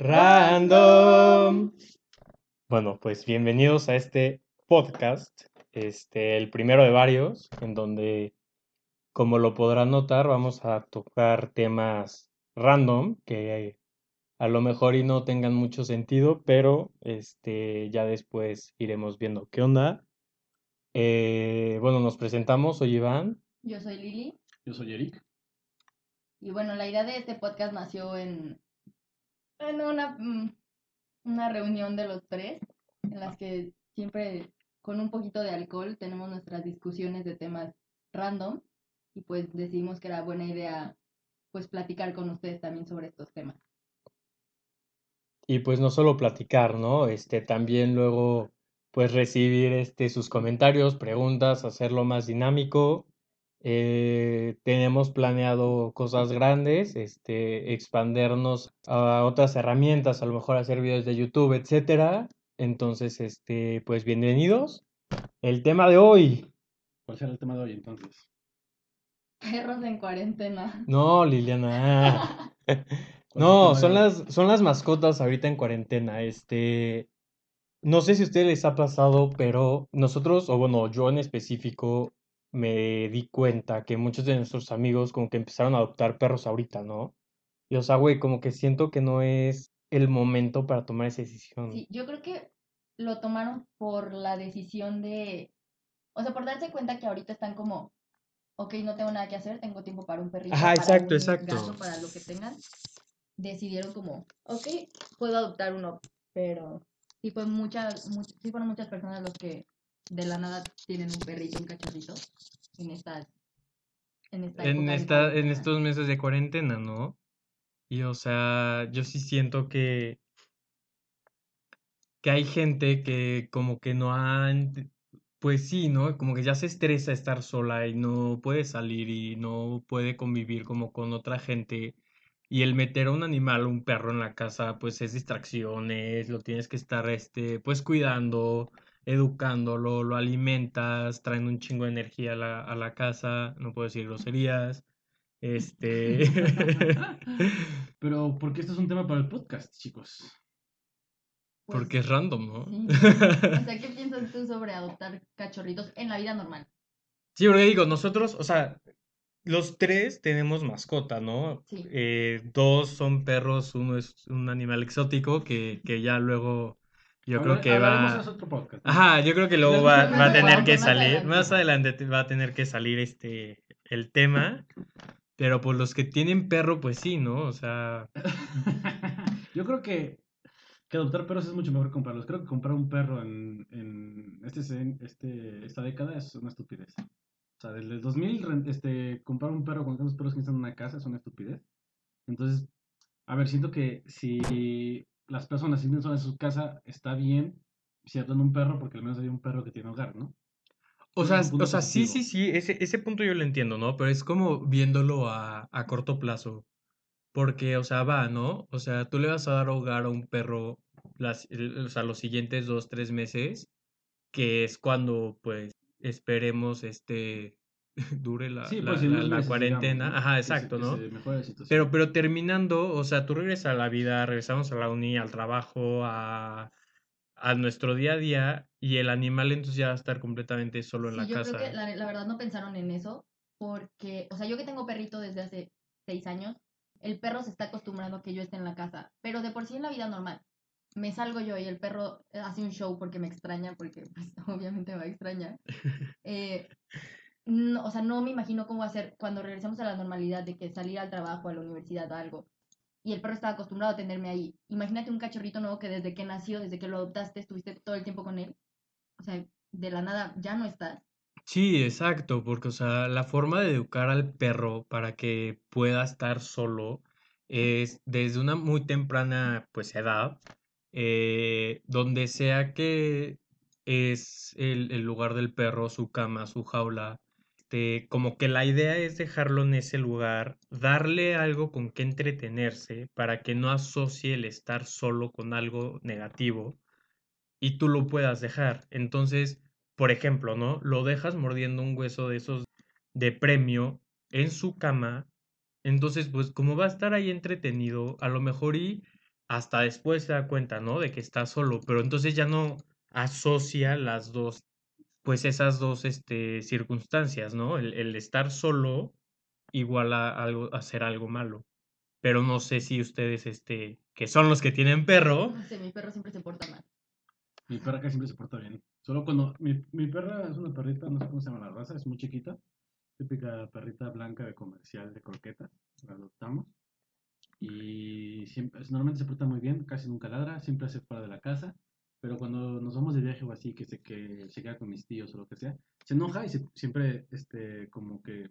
Random. Bueno, pues bienvenidos a este podcast, este, el primero de varios, en donde, como lo podrán notar, vamos a tocar temas random que a lo mejor y no tengan mucho sentido, pero este, ya después iremos viendo qué onda. Eh, bueno, nos presentamos, soy Iván. Yo soy Lili. Yo soy Eric. Y bueno, la idea de este podcast nació en, en una, mm, una reunión de los tres, en las que siempre con un poquito de alcohol tenemos nuestras discusiones de temas random y pues decidimos que era buena idea pues platicar con ustedes también sobre estos temas. Y pues no solo platicar, ¿no? Este, también luego pues recibir este, sus comentarios, preguntas, hacerlo más dinámico. Eh, tenemos planeado cosas grandes, este, expandernos a otras herramientas, a lo mejor hacer videos de YouTube, etcétera. Entonces, este, pues bienvenidos. El tema de hoy. ¿Cuál será el tema de hoy entonces? Perros en cuarentena. No, Liliana. no, son las, son las mascotas ahorita en cuarentena. Este, no sé si a ustedes les ha pasado, pero nosotros, o bueno, yo en específico, me di cuenta que muchos de nuestros amigos como que empezaron a adoptar perros ahorita, ¿no? Y o sea, güey, como que siento que no es el momento para tomar esa decisión. Sí, yo creo que lo tomaron por la decisión de, o sea, por darse cuenta que ahorita están como, ok, no tengo nada que hacer, tengo tiempo para un perrito, Ajá, para exacto, un exacto. gato, para lo que tengan. Decidieron como, ok, puedo adoptar uno, pero sí fue muchas, much- sí fueron muchas personas los que de la nada tienen un perrito, un cachorrito en esta, en esta En esta, estos meses de cuarentena, ¿no? Y o sea, yo sí siento que, que hay gente que como que no han, pues sí, ¿no? Como que ya se estresa estar sola y no puede salir y no puede convivir como con otra gente. Y el meter a un animal, un perro en la casa, pues es distracciones, lo tienes que estar, este, pues cuidando, educándolo, lo alimentas, traen un chingo de energía a la, a la casa, no puedo decir groserías. Este. Pero, porque esto es un tema para el podcast, chicos. Pues, Porque es random, ¿no? sí. O sea, ¿qué piensas tú sobre adoptar cachorritos en la vida normal? Sí, porque digo, nosotros, o sea, los tres tenemos mascota, ¿no? Sí. Eh, dos son perros, uno es un animal exótico que, que ya luego yo creo que va. otro podcast. ¿no? Ajá, yo creo que luego va, va a tener que salir, adelante. más adelante te- va a tener que salir este el tema, pero pues los que tienen perro, pues sí, ¿no? O sea, Yo creo que, que adoptar perros es mucho mejor que comprarlos. Creo que comprar un perro en, en este, este, esta década es una estupidez. O sea, desde el 2000, ren- este, comprar un perro con tantos perros que están en una casa es una estupidez. Entonces, a ver, siento que si las personas sienten solas en su casa, está bien si adoptan un perro, porque al menos hay un perro que tiene hogar, ¿no? O sea, o sea, sí, sí, sí, ese, ese punto yo lo entiendo, ¿no? Pero es como viéndolo a, a corto plazo. Porque, o sea, va, ¿no? O sea, tú le vas a dar hogar a un perro las, el- o sea, los siguientes dos, tres meses, que es cuando, pues, esperemos, este, dure la, Sí, la, pues la- la cuarentena. digamos, ¿no? Ajá, Que se- exacto, que ¿no? se mejore la situación. Pero, pero terminando, o sea, tú regresas a la vida, regresamos a la uni, al trabajo, a, a nuestro día a día, y el animal entonces ya va a estar completamente solo en Sí, la yo casa. creo que la, la verdad no pensaron en eso, porque, o sea, yo que tengo perrito desde hace seis años, el perro se está acostumbrando a que yo esté en la casa, pero de por sí en la vida normal, me salgo yo y el perro hace un show porque me extraña, porque pues, obviamente me va a extrañar. Eh, no, o sea, no me imagino cómo va a ser cuando regresemos a la normalidad de que salir al trabajo, a la universidad, a algo. Y el perro estaba acostumbrado a tenerme ahí. Imagínate un cachorrito nuevo que desde que nació, desde que lo adoptaste, estuviste todo el tiempo con él. O sea, de la nada ya no estás. Sí, exacto, porque, o sea, la forma de educar al perro para que pueda estar solo es desde una muy temprana, pues, edad, eh, donde sea que es el, el lugar del perro, su cama, su jaula, este, como que la idea es dejarlo en ese lugar, darle algo con que entretenerse para que no asocie el estar solo con algo negativo y tú lo puedas dejar. Entonces, por ejemplo, ¿no? Lo dejas mordiendo un hueso de esos de premio en su cama. Entonces, pues como va a estar ahí entretenido, a lo mejor y hasta después se da cuenta, ¿no? De que está solo, pero entonces ya no asocia las dos, pues esas dos este, circunstancias, ¿no? El, el estar solo igual a, algo, a hacer algo malo. Pero no sé si ustedes, este, que son los que tienen perro, No sé, mi perro siempre se porta mal. Mi perra casi siempre se porta bien. Solo cuando. Mi, mi perra es una perrita, no sé cómo se llama la raza, es muy chiquita. Típica perrita blanca de comercial de croquetas. La adoptamos. Y siempre, normalmente se porta muy bien, casi nunca ladra, siempre hace fuera de la casa. Pero cuando nos vamos de viaje o así, que se, que se queda con mis tíos o lo que sea, se enoja y se- siempre, este, como que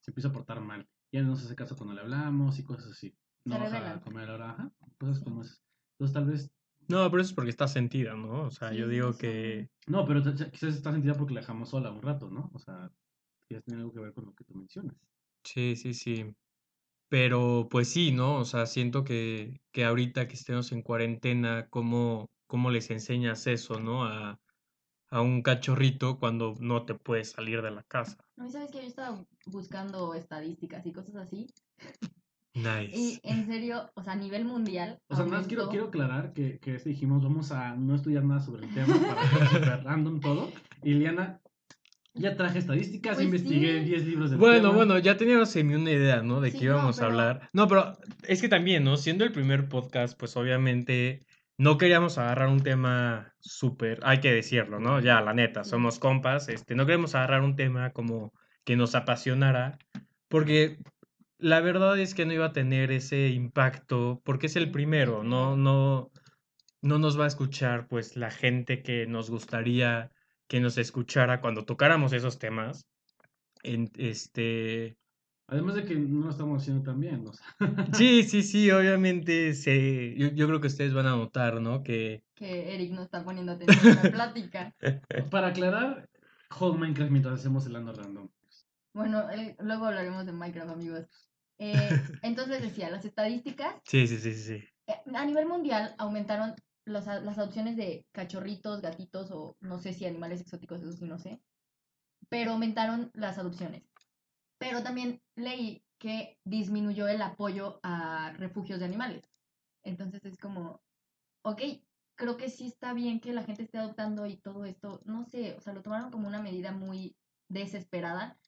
se empieza a portar mal. Ya no nos hace caso cuando le hablamos y cosas así. No rebelan. a comer a la hora, ajá, cosas como esas. Entonces tal vez no, pero eso es porque está sentida, ¿no? O sea, yo digo que, no, pero quizás está sentida porque la dejamos sola un rato, ¿no? O sea, quizás tiene algo que ver con lo que tú mencionas. sí, sí, sí. Pero pues sí, ¿no? O sea, siento que, que ahorita que estemos en cuarentena, ¿cómo, cómo les enseñas eso, ¿no? A, a un cachorrito cuando no te puedes salir de la casa. No, y sabes que yo estaba buscando estadísticas y cosas así. Y Nice. en serio, o sea, a nivel mundial. O sea, nada más quiero, aumentó- quiero aclarar que, que dijimos, vamos a no estudiar nada sobre el tema para que sea súper random todo. Y Liana, ya traje estadísticas, Pues investigué sí. 10 libros del Bueno, tema. bueno, ya teníamos semi una idea, ¿no? De Sí, qué no, íbamos a hablar. No, pero es que también, ¿no? Siendo el primer podcast, pues obviamente no queríamos agarrar un tema súper, hay que decirlo, ¿no? Ya, la neta, somos compas, este, no queremos agarrar un tema como que nos apasionara, porque la verdad es que no iba a tener ese impacto, porque es el primero, no, no, no nos va a escuchar, pues, la gente que nos gustaría que nos escuchara cuando tocáramos esos temas. En, este, Además de que no lo estamos haciendo tan bien, o sea. Sí, sí, sí, obviamente se, yo, yo creo que ustedes van a notar, ¿no? Que Que Eric no está poniendo atención a la plática. Para aclarar, juego Minecraft mientras hacemos el ano random. Bueno, eh, luego hablaremos de Minecraft, amigos. Eh, entonces decía, las estadísticas sí, sí, sí, sí. eh, a nivel mundial aumentaron los las adopciones de cachorritos, gatitos o no sé si animales exóticos, eso sí no sé. Pero aumentaron las adopciones. Pero también leí que disminuyó el apoyo a refugios de animales. Entonces es como, ok, creo que sí está bien que la gente esté adoptando y todo esto, no sé, o sea, lo tomaron como una medida muy desesperada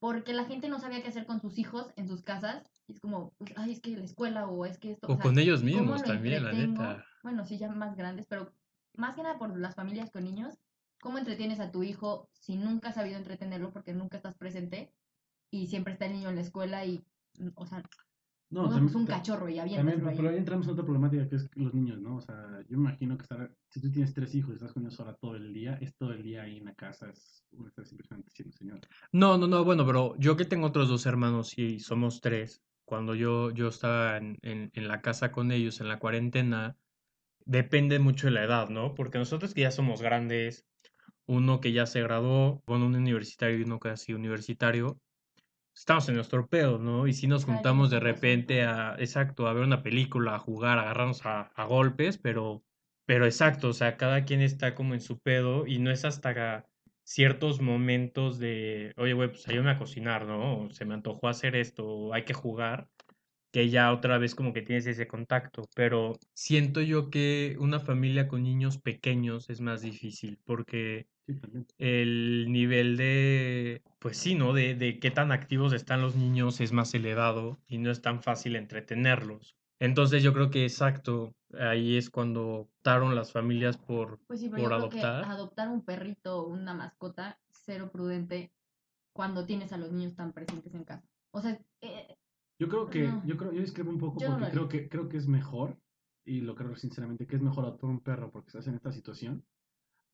porque la gente no sabía qué hacer con sus hijos en sus casas. Y es como, pues, ay, es que la escuela o es que esto. O sea, con ellos ¿cómo mismos también, la neta. Bueno, sí, ya más grandes, pero más que nada por las familias con niños. ¿Cómo entretienes a tu hijo si nunca has sabido entretenerlo porque nunca estás presente y siempre está el niño en la escuela y, mm, o sea, No, uno pues un cachorro y También, aviéntaselo pero ahí. entramos en otra problemática que es los niños, ¿no? O sea, yo me imagino que estar, si tú tienes tres hijos y estás con ellos ahora todo el día, es todo el día ahí en la casa, es impresionante siendo señor. No, no, no, bueno, pero yo que tengo otros dos hermanos y somos tres, cuando yo, yo estaba en, en, en la casa con ellos en la cuarentena, depende mucho de la edad, ¿no? Porque nosotros que ya somos grandes, uno que ya se graduó, bueno, un universitario y uno casi universitario, estamos en nuestro pedo, ¿no? Y si nos juntamos de repente a, exacto, a ver una película, a jugar, a agarrarnos a, a golpes, pero, pero exacto, o sea, cada quien está como en su pedo y no es hasta ciertos momentos de, oye, güey, pues ayúdame a cocinar, ¿no? Se me antojó hacer esto, hay que jugar, que ya otra vez como que tienes ese contacto, pero siento yo que una familia con niños pequeños es más difícil porque. El nivel de, pues sí, ¿no? De, de qué tan activos están los niños es más elevado y no es tan fácil entretenerlos. Entonces yo creo que exacto, ahí es cuando optaron las familias por, Pues sí, pero por yo creo que adoptar. adoptar un perrito o una mascota, cero prudente cuando tienes a los niños tan presentes en casa. O sea, eh, Yo creo que, No. yo creo, yo discrepo un poco Yo porque creo que, creo que es mejor, y lo creo sinceramente, que es mejor adoptar un perro porque estás en esta situación,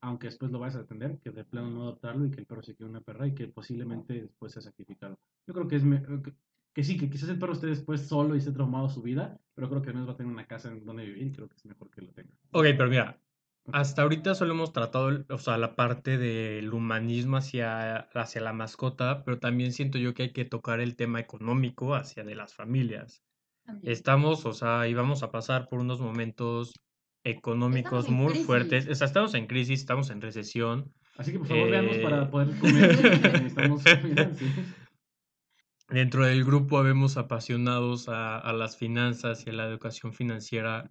aunque después lo vayas a atender, que de plano no adoptarlo y que el perro se quede una perra y que posiblemente después sea sacrificado. Yo creo que es, me- que, que sí, que quizás el perro esté después solo y esté traumado su vida, pero creo que al menos va a tener una casa en donde vivir y creo que es mejor que lo tenga. Ok, pero mira, hasta ahorita solo hemos tratado, o sea, la parte del humanismo hacia, hacia la mascota, pero también siento yo que hay que tocar el tema económico hacia de las familias. también. Estamos, o sea, íbamos a pasar por unos momentos económicos muy fuertes. O sea, estamos en crisis, estamos en recesión. Así que por favor veamos Eh, para poder comer. Dentro del grupo habemos apasionados a, a las finanzas y a la educación financiera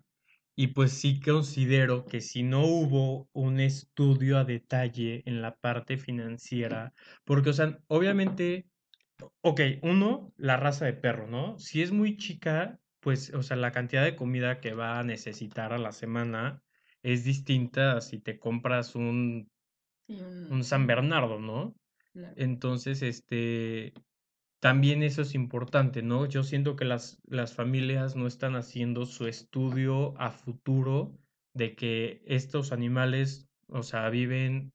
Y pues sí considero que si no hubo un estudio a detalle en la parte financiera, porque, o sea, obviamente, ok, uno, la raza de perro, ¿no? Si es muy chica, pues, o sea, la cantidad de comida que va a necesitar a la semana es distinta a si te compras un, Sí, un, un San Bernardo, ¿no? claro. Entonces, este, también eso es importante, ¿no? Yo siento que las, las familias no están haciendo su estudio a futuro de que estos animales, o sea, viven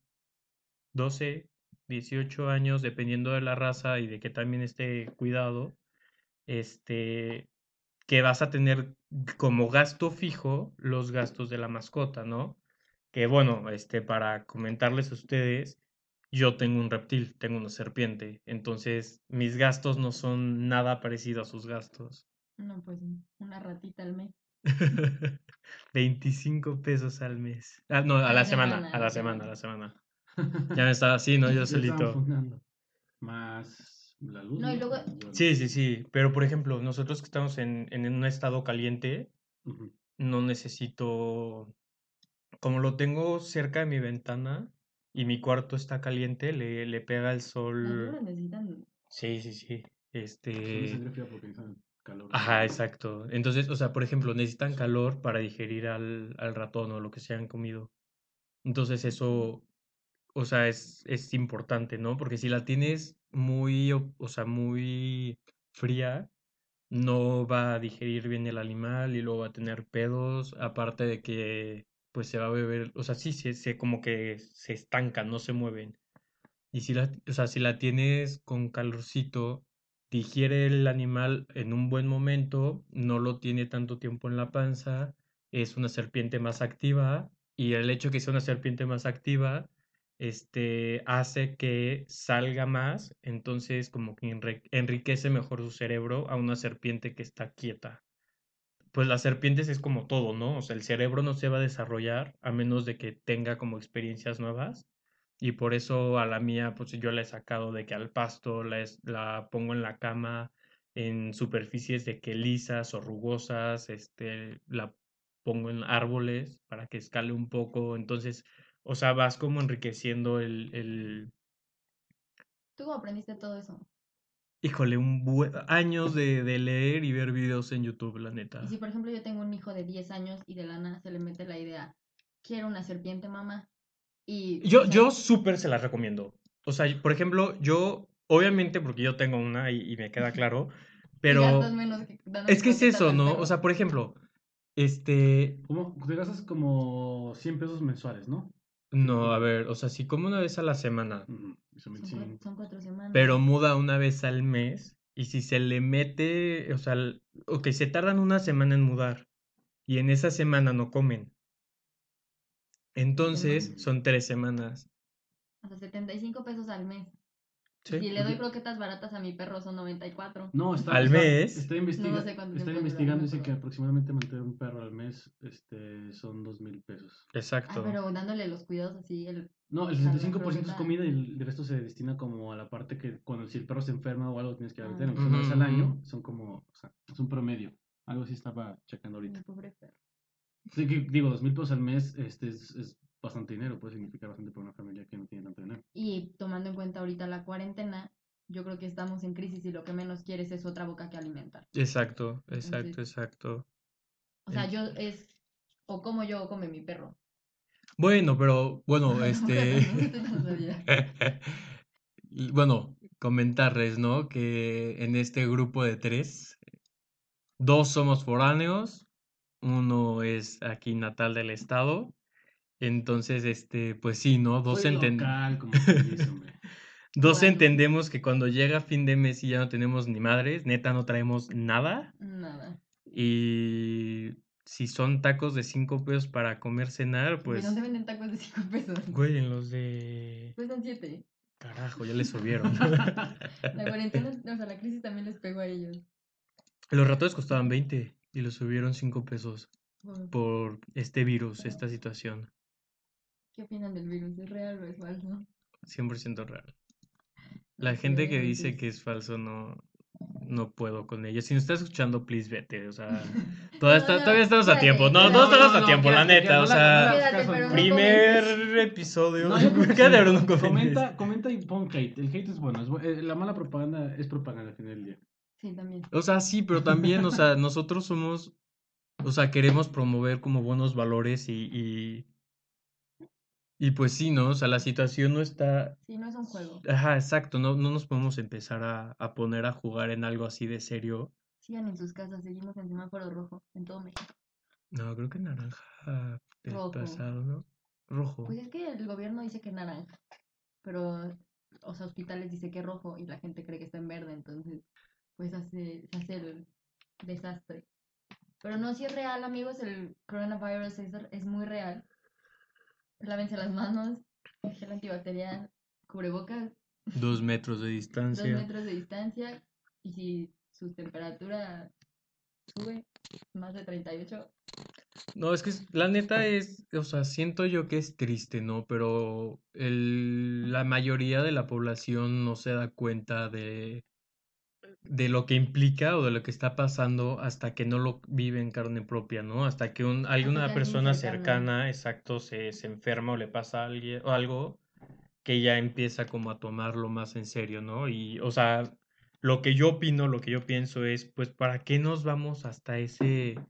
12, 18 años, dependiendo de la raza y de que también esté cuidado, este, que vas a tener como gasto fijo los gastos de la mascota, ¿no? Que bueno, este, para comentarles a ustedes, yo tengo un reptil, tengo una serpiente, entonces mis gastos no son nada parecidos a sus gastos. No, pues una ratita al mes. 25 pesos al mes. Ah, no, a la semana, a la semana, a la semana. Ya me estaba así, ¿no? Yo solito. Más la luz. No, y luego- Sí, sí, sí. Pero por ejemplo, nosotros que estamos en, en un estado caliente, Ujú. no necesito, como lo tengo cerca de mi ventana y mi cuarto está caliente, le, le pega el Las sol. víboras necesitan. Sí, sí, sí. De Este. calor. Ajá, exacto. Entonces, o sea, por ejemplo, necesitan calor para digerir al, al ratón o lo que se han comido. Entonces, eso, o sea, es, es importante, ¿no? Porque si la tienes muy, o sea, muy fría, no va a digerir bien el animal y luego va a tener pedos, aparte de que pues se va a beber, o sea, sí, se, se como que se estancan, no se mueven. Y si la, o sea, si la tienes con calorcito, digiere el animal en un buen momento, no lo tiene tanto tiempo en la panza, es una serpiente más activa y el hecho de que sea una serpiente más activa, este, hace que salga más, entonces como que enri- enriquece mejor su cerebro a una serpiente que está quieta. Pues las serpientes es como todo, ¿no? O sea, el cerebro no se va a desarrollar a menos de que tenga como experiencias nuevas. Y por eso a la mía, pues yo la he sacado de que al pasto, la, es- la pongo en la cama, en superficies de que lisas o rugosas, este, la pongo en árboles para que escale un poco. Entonces, o sea, vas como enriqueciendo el, el, ¿Tú cómo aprendiste todo eso? híjole, un buen, años de, de leer y ver videos en YouTube, la neta. Y si, por ejemplo, yo tengo un hijo de 10 años y de la nada se le mete la idea, quiero una serpiente mamá. Y, Yo, o sea, yo súper se las recomiendo. O sea, por ejemplo, yo, obviamente, porque yo tengo una y, y me queda claro, pero menos que es que es eso, ¿no? O sea, por ejemplo, este, Como, te gastas como 100 pesos mensuales, ¿no? No, a ver, o sea, si como una vez a la semana, son son, 25. cua- son cuatro semanas. pero muda una vez al mes, y si se le mete, o sea, ok, se tardan una semana en mudar, y en esa semana no comen. Entonces, son tres semanas. Hasta 75 pesos al mes. Y Sí. si le doy Oye. croquetas baratas a mi perro son 94. No, está, Al está- mes. Está, investiga- No sé está investigando, dice que aproximadamente mantener un perro al mes este, son dos mil pesos. Ah, Exacto. pero dándole los cuidados así, el... No, el O sea, la 65% es comida y el, resto se destina como a la parte que cuando si el perro se enferma o algo tienes que ir a Ah. veterinario. Una vez al año son como, o sea, es un promedio. Algo así estaba checando ahorita. mi pobre perro. Así que digo, dos mil pesos al mes este, es, es bastante dinero, puede significar bastante para una familia que no tiene tanto dinero. Y tomando en cuenta ahorita la cuarentena, yo creo que estamos en crisis y lo que menos quieres es otra boca que alimentar. Exacto, exacto, Entonces- exacto. O sea, yo es o como yo o come mi perro. Bueno, pero bueno, este, bueno, comentarles, ¿no? Que en este grupo de tres, dos somos foráneos, uno es aquí natal del estado, entonces, este, pues sí, ¿no? Dos, Soy enten- local, como se dice, hombre. dos Bueno. entendemos que cuando llega fin de mes y ya no tenemos ni madres, neta no traemos nada, Nada. y si son tacos de cinco pesos para comer, cenar, Pues, pues, ¿Dónde venden tacos de 5 pesos? güey, en los de... Cuestan 7. Carajo, ya le subieron. La cuarentena, o sea, la crisis también les pegó a ellos. Los ratones costaban 20 y los subieron 5 pesos por este virus, esta situación. ¿Qué opinan del virus? ¿Es real o es falso? 100% real. La No gente que dice que es falso no, no puedo con ella. Si nos estás escuchando, please vete. O sea, toda No, esta- no, todavía estamos a tiempo. No, todos estamos No, a no, tiempo, la neta. O no la- sea, no no primer episodio. No, no comenta, comenta y pon hate. El hate es bueno. eh, la mala propaganda es propaganda al final del día. Sí, también. O sea, sí, pero también, o sea, nosotros somos, o sea, queremos promover como buenos valores y, y, y pues sí, ¿no? O sea, la situación no está, Sí, no es un juego. ajá, exacto, no, no nos podemos empezar a, a poner a jugar en algo así de serio. Sigan en sus casas, seguimos en semáforo rojo en todo México. No, creo que naranja Rojo. pasado, ¿no? Rojo. Pues es que el gobierno dice que naranja, pero, o sea, hospitales dice que rojo y la gente cree que está en verde, entonces, pues hace, se hace el desastre. Pero no, si es real, amigos, el coronavirus es, es muy real. Lávense las manos, gel antibacterial, cubrebocas, Dos metros de dos distancia. metros de distancia y si su temperatura sube más de 38, No, es que la neta es, o sea, siento yo que es triste, ¿no? Pero el, la mayoría de la población no se da cuenta de, de lo que implica o de lo que está pasando hasta que no lo vive en carne propia, ¿no? Hasta que un, alguna persona cercana, exacto, se, se enferma o le pasa a alguien o algo que ya empieza como a tomarlo más en serio, ¿no? Y, o sea, lo que yo opino, lo que yo pienso es, pues, ¿para qué nos vamos hasta ese,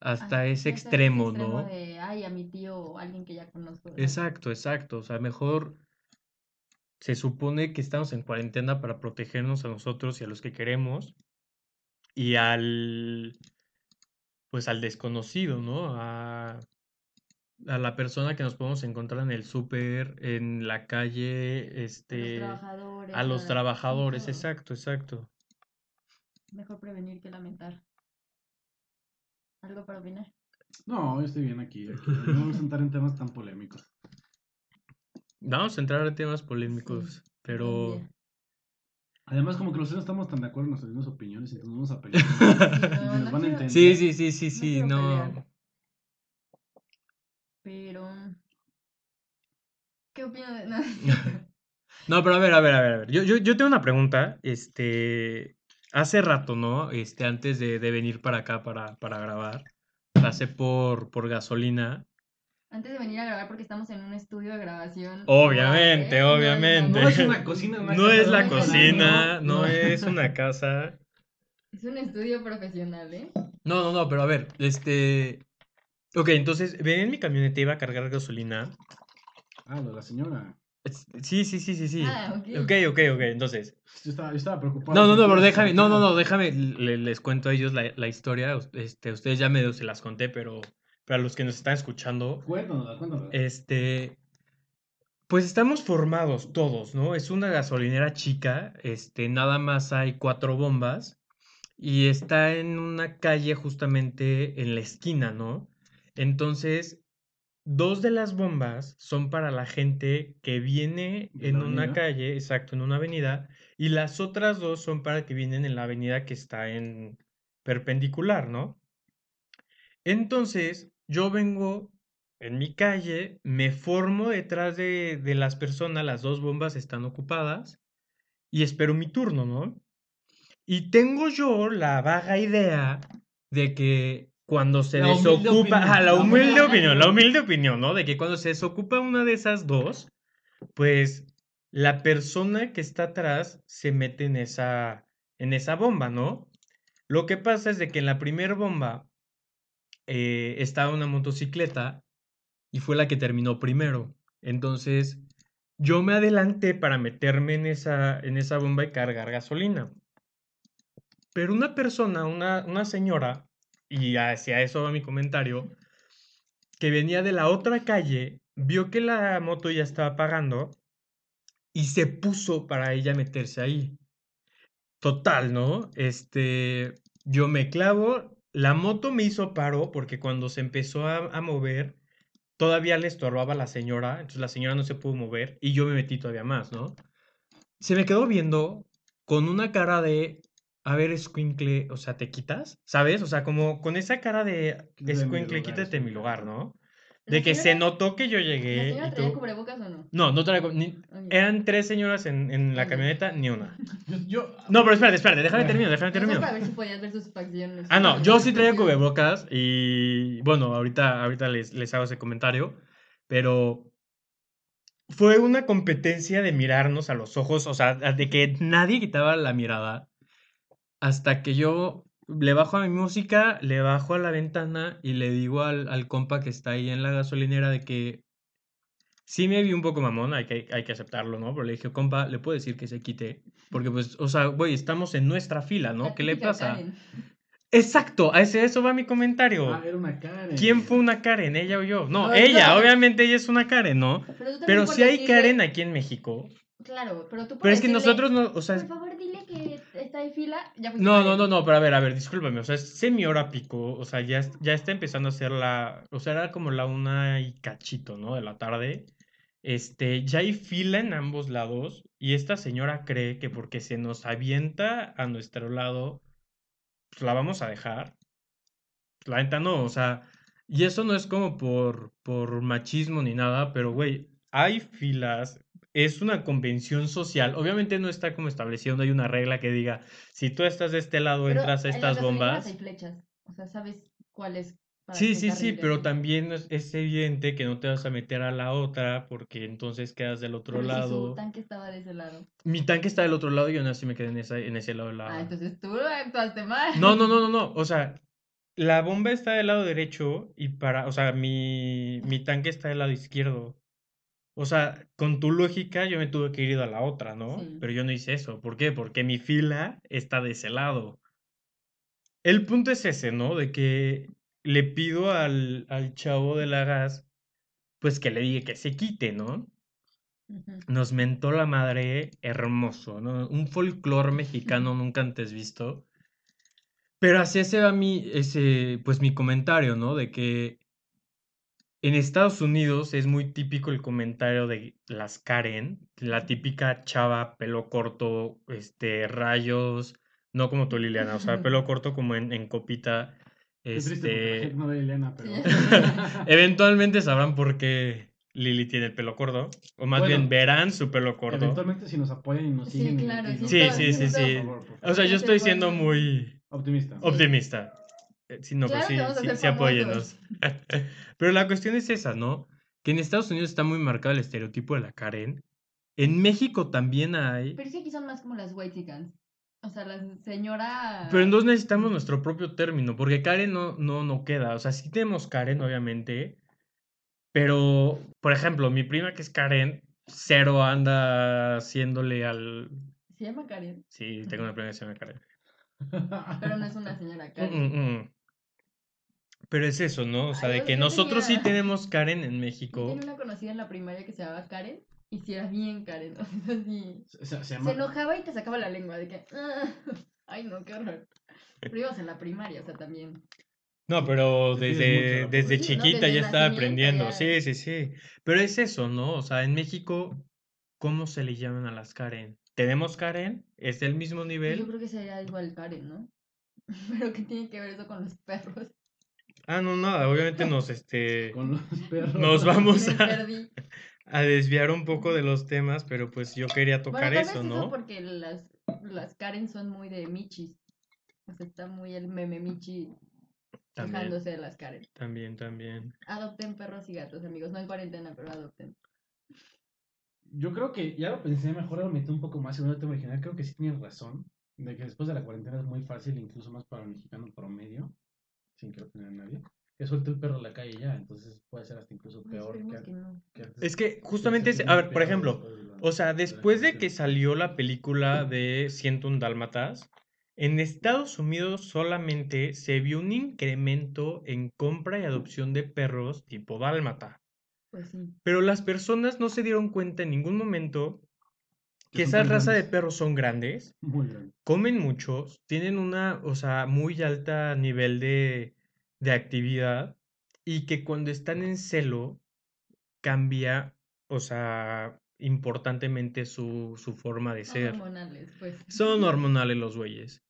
hasta Ah, ese extremo, extremo ¿no? de, ay, a mi tío o alguien que ya conozco. ¿verdad? Exacto, exacto. O sea, mejor se supone que estamos en cuarentena para protegernos a nosotros y a los que queremos y al, pues al desconocido, ¿no? A, a la persona que nos podemos encontrar en el súper, en la calle, A los este, trabajadores. a los trabajadores, exacto, exacto. Mejor prevenir que lamentar. ¿Algo para opinar? No, yo estoy bien aquí. aquí. No me voy a sentar en temas tan polémicos. Vamos a entrar a temas polémicos, pero... Además, como que los tres no estamos tan de acuerdo en nuestras mismas opiniones, entonces nos vamos a pelear. Sí, no, Nos no van a quiero- entender. Sí, sí, sí, sí, No sí, no. Pero. ¿Qué opino de.? No, No, pero a ver, a ver, a ver, a ver. Yo, yo, yo tengo una pregunta. Este, hace rato, ¿no? Este, antes de, de venir para acá para, para grabar, pasé por, por gasolina. Antes de venir a grabar, porque estamos en un estudio de grabación. Obviamente, ¿eh? obviamente. No es una cocina, una No es la cocina, no, es una casa. Es un estudio profesional, ¿eh? No, no, no, pero a ver, este. Ok, entonces, venía en mi camioneta, iba a cargar gasolina. Ah, lo de la señora. Sí, sí, sí, sí, sí. Ah, ok. Ok, ok, ok, entonces. Yo estaba, yo estaba preocupado. No, no, no, pero déjame, no, no, no, déjame, le- les cuento a ellos la, la historia. Este, ustedes ya medio se las conté, pero para los que nos están escuchando, Cuéntanos, cuéntanos. este, pues estamos formados todos, ¿no? Es una gasolinera chica, este, nada más hay cuatro bombas y está en una calle justamente en la esquina, ¿no? Entonces, dos de las bombas son para la gente que viene ¿De en una avenida? calle, exacto, en una avenida, y las otras dos son para que vienen en la avenida que está en perpendicular, ¿no? Entonces, yo vengo en mi calle, me formo detrás de, de las personas, las dos bombas están ocupadas, y espero mi turno, ¿no? Y tengo yo la vaga idea de que cuando se La desocupa, ajá, la humilde opinión, la humilde opinión, ¿no? De que cuando se desocupa una de esas dos, pues la persona que está atrás se mete en esa, en esa bomba, ¿no? Lo que pasa es de que en la primera bomba eh, estaba una motocicleta y fue la que terminó primero. Entonces, yo me adelanté para meterme en esa, en esa bomba y cargar gasolina. Pero una persona, una, una señora, y hacia eso va mi comentario, que venía de la otra calle, vio que la moto ya estaba apagando y se puso para ella meterse ahí. Total, ¿no? Este, yo me clavo, la moto me hizo paro porque cuando se empezó a, a mover, todavía le estorbaba a la señora, entonces la señora no se pudo mover y yo me metí todavía más, ¿no? Se me quedó viendo con una cara de, a ver, escuincle, o sea, ¿te quitas? ¿Sabes? O sea, como con esa cara de, escuincle, quítate mi escuincle". lugar, ¿no? De ¿La que se señora- notó que yo ¿La llegué señora y traía cubrebocas o no? No, no traigo... Ni... Eran tres señoras en, en la camioneta, ni una. Yo, yo- No, pero espérate, espérate, déjame terminar, déjame terminar. para ver si podías ver sus facciones. Ah, no, yo sí traía cubrebocas y bueno, ahorita, ahorita les, les hago ese comentario, pero fue una competencia de mirarnos a los ojos, o sea, de que nadie quitaba la mirada hasta que yo le bajo a mi música, le bajo a la ventana y le digo al, al compa que está ahí en la gasolinera de que sí me vi un poco mamón, hay que, hay que aceptarlo, ¿no? Pero le dije, compa, le puedo decir que se quite, porque pues, o sea, güey, estamos en nuestra fila, ¿no? ¿Qué le pasa? Karen. Exacto, a ese, eso va mi comentario. Ah, era una Karen. ¿Quién fue una Karen, ella o yo? No, No, ella, no. obviamente ella es una Karen, ¿no? Pero, Pero sí hay decirle- Karen aquí en México. Claro, pero tú Pero es que decirle, nosotros no, o sea, Por favor, dile que está en fila. Ya fuiste no, no, no, no, pero a ver, a ver, discúlpame, o sea, es semi hora pico, o sea, ya, ya está empezando a ser la, o sea, era como la una y cachito, ¿no? De la tarde. Este, ya hay fila en ambos lados y esta señora cree que porque se nos avienta a nuestro lado, pues la vamos a dejar. La neta no, o sea, y eso no es como por, por machismo ni nada, pero güey, hay filas, es una convención social, obviamente no está como establecido, no hay una regla que diga, si tú estás de este lado, Pero entras a estas bombas. hay flechas. O sea, sabes cuál es. Sí, sí, sí, pero también es, es evidente que no te vas a meter a la otra porque entonces quedas del otro Pero si lado. su tanque estaba de ese lado. Mi tanque está del otro lado y aún así me quedé en, esa, en ese lado de la... Ah, entonces tú actuaste mal. No, no, no, no, no. O sea, la bomba está del lado derecho y para, o sea, mi, mi tanque está del lado izquierdo. O sea, con tu lógica yo me tuve que ir a la otra, ¿no? Sí. Pero yo no hice eso. ¿Por qué? Porque mi fila está de ese lado. El punto es ese, ¿no? De que le pido al, al chavo de la gas, pues que le diga que se quite, ¿no? Nos mentó la madre hermoso, ¿no? Un folclore mexicano nunca antes visto. Pero así ese va mi, ese, pues mi comentario, ¿no? De que en Estados Unidos es muy típico el comentario de las Karen, la típica chava, pelo corto, este, rayos, no como tú, Liliana, o sea, pelo corto como en, en copita, este, no de Liliana, pero. Sí. eventualmente sabrán por qué Lili tiene el pelo corto, o más Bueno, bien verán su pelo corto. Eventualmente si nos apoyan y nos Sí, siguen. claro, y nos sí, Sí, apoyan, sí, sí, por sí. favor, por O sea, yo estoy siendo muy Optimista. optimista. Eh, Sí, no, Claro pues sí, vamos a sí, sí apóyennos. famosos. Pero la cuestión es esa, ¿no? Que en Estados Unidos está muy marcado el estereotipo de la Karen. En México también hay. Pero es que aquí son más como las white chickens. O sea, la señora. Pero entonces necesitamos nuestro propio término, porque Karen no, no, no queda. O sea, sí tenemos Karen, obviamente. Pero, por ejemplo, mi prima que es Karen, cero anda haciéndole al. Se llama Karen, Sí, tengo una prima que se llama Karen. pero no es una señora Mm, Karen. mm, mm. Pero es eso, ¿no? O sea, Ay, de yo- que yo nosotros sí tenemos Karen en Yo México. tenía una conocida en la primaria que se llamaba Karen y si era bien Karen. O sea, sí. Se, se Se llama. enojaba y te sacaba la lengua de que. "Ah". Ay, no, qué horror. Pero ibas en la primaria, o sea, también. No, pero desde, desde chiquita Desde ya estaba aprendiendo. ya- Sí, sí, sí. Pero es eso, ¿no? O sea, en México, ¿cómo se le llaman a las Karen? ¿Tenemos Karen? ¿Es del mismo Yo nivel? creo que sería igual Karen, ¿no? Pero ¿qué tiene que ver eso con los perros? Ah, no, nada, obviamente nos, este, Con los perros. nos vamos a, a desviar un poco de los temas, pero pues yo quería tocar eso, eso ¿no? porque las, las Karen son muy de michis. O sea, está muy el meme michi quejándose de las Karen. también, también. Adopten perros y gatos, amigos. No en cuarentena, pero adopten. Yo creo que ya lo pensé mejor, lo metí un poco más en un tema original. Creo que sí tienes razón. De que después de la cuarentena es muy fácil, incluso más para el mexicano promedio, sin que nadie, suelte el perro a la calle ya. Entonces puede ser hasta incluso peor que, que no. que antes. Es que justamente, a ver, por ejemplo, después de la- O sea, después de que salió la película de 101 Dálmatas, en Estados Unidos solamente se vio un incremento en compra y adopción de perros tipo dálmata. Pues sí. Pero las personas no se dieron cuenta en ningún momento que son esa raza de perros son grandes, Muy comen muchos, tienen una, o sea, muy alta nivel de, de actividad y que cuando están en celo cambia, o sea, importantemente su, su forma de Son ser. hormonales, pues. Son hormonales los güeyes.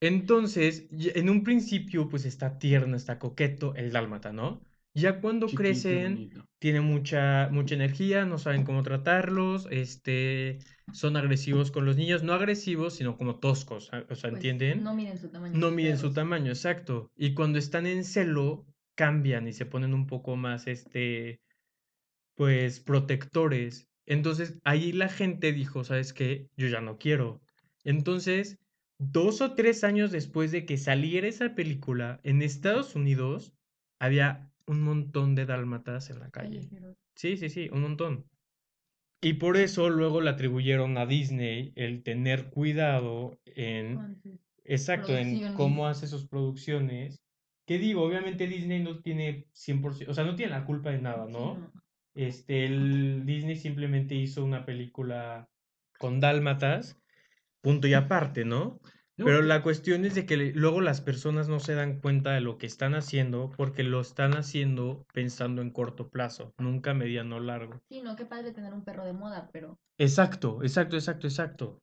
Entonces, en un principio, pues está tierno, está coqueto el dálmata, ¿no? Ya cuando Chiquito crecen, bonito. tienen mucha, mucha energía, no saben cómo tratarlos, este, son agresivos con los niños, no agresivos, sino como toscos, ¿a- o sea, Pues, ¿entienden? No miden su tamaño. No miden su tamaño, exacto. Y cuando están en celo, cambian y se ponen un poco más, este, pues, protectores. Entonces, ahí la gente dijo, ¿sabes qué? Yo ya no quiero. Entonces, dos o tres años después de que saliera esa película, en Estados Unidos había un montón de dálmatas en la calle. Sí, sí, sí, un montón. Y por eso luego le atribuyeron a Disney el tener cuidado en Exacto, en cómo hace sus producciones. Que digo, obviamente Disney no tiene 100%, o sea, no tiene la culpa de nada, sí, ¿no? Este, el Disney simplemente hizo una película con dálmatas, punto y aparte, ¿no? Pero la cuestión es de que luego las personas no se dan cuenta de lo que están haciendo porque lo están haciendo pensando en corto plazo, nunca mediano o largo. Sí, no, qué padre tener un perro de moda, pero Exacto, exacto, exacto, exacto.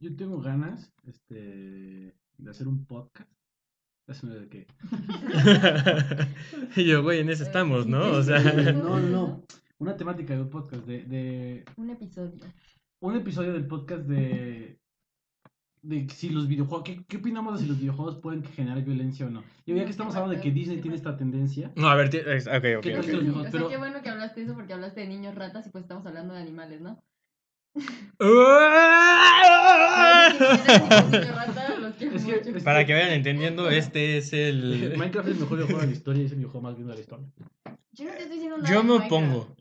Yo, tengo ganas este, de hacer un podcast. Eso de qué. Y yo, güey, en eso estamos, ¿no? O sea, No, no, no. Una temática de un podcast, de, de un episodio. un episodio del podcast de, de si los videojuegos, ¿qué, qué opinamos de si los videojuegos pueden generar violencia o no? Y ya que estamos hablando de que Disney tiene esta tendencia, No, a ver, es- ok, ok, ¿Qué videojuegos? o sea, bueno que hablaste de eso porque hablaste de niños ratas y pues estamos hablando de animales, ¿no? Es que- Para que vayan entendiendo, este es el... Minecraft es el mejor videojuego de la historia y es el videojuego más visto de la historia. Yo no te estoy diciendo nada Yo me opongo.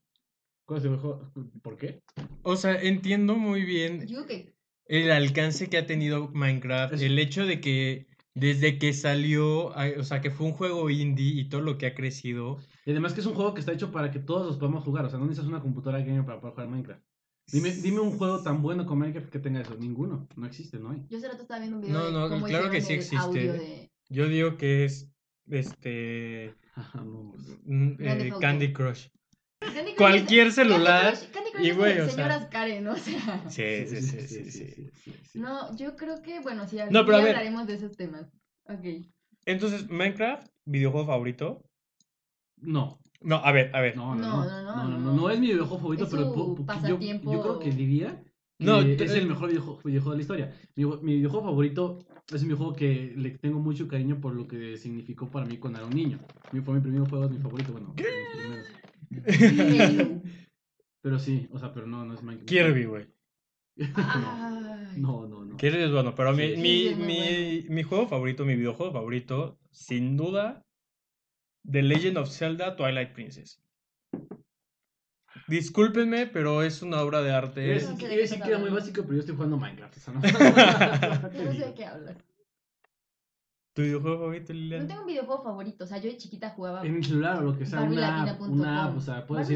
¿Cuál es el mejor? ¿Por qué? O sea, entiendo muy bien Yo que el alcance que ha tenido Minecraft, Es- el hecho de que desde que salió, o sea, que fue un juego indie y todo lo que ha crecido. Y además que es un juego que está hecho para que todos los podamos jugar. O sea, no necesitas una computadora gamer para poder jugar Minecraft. Dime, dime un juego tan bueno con Minecraft que tenga eso. Ninguno. No existe, no hay. yo hace rato estaba viendo un video No, de no, cómo claro que sí existe. de Yo digo que es, este, no, pues. Grand eh. Candy Crush. Candy Cualquier celular, Candy Crush, y güey, o sea- señoras Karen, o sea. Sí, sí, sí, sí, sí. sí. No, yo creo que, bueno, sí, No, pero a ver. hablaremos de esos temas. Ok. Entonces, Minecraft, videojuego favorito. No. No, a ver, a ver. No, no, No, no. no, No, no, no, no. no es mi videojuego favorito, Es pero po- po- yo- pasatiempo. Yo, creo que diría que No, es tú- el mejor videojuego, videojuego de la historia. Mi, mi videojuego favorito es un videojuego que le tengo mucho cariño por lo que significó para mí cuando era un niño. Mi- Fue mi primer juego, es mi favorito, bueno, primeros. Halo. Pero sí, o sea, pero no, no es Minecraft. Kirby, güey. No, no, no. Kirby es bueno, pero mi, mi, mi, mi juego favorito, mi videojuego favorito, sin duda, The Legend of Zelda Twilight Princess. Discúlpenme, pero es una obra de arte. Qué decir que era muy básico, pero yo estoy jugando Minecraft. O sea, no. Yo no sé de qué hablas. ¿Tu videojuego favorito, No Lilian? tengo un videojuego favorito, o sea, yo de chiquita jugaba En mi celular o lo que sea, una app, o sea, puedes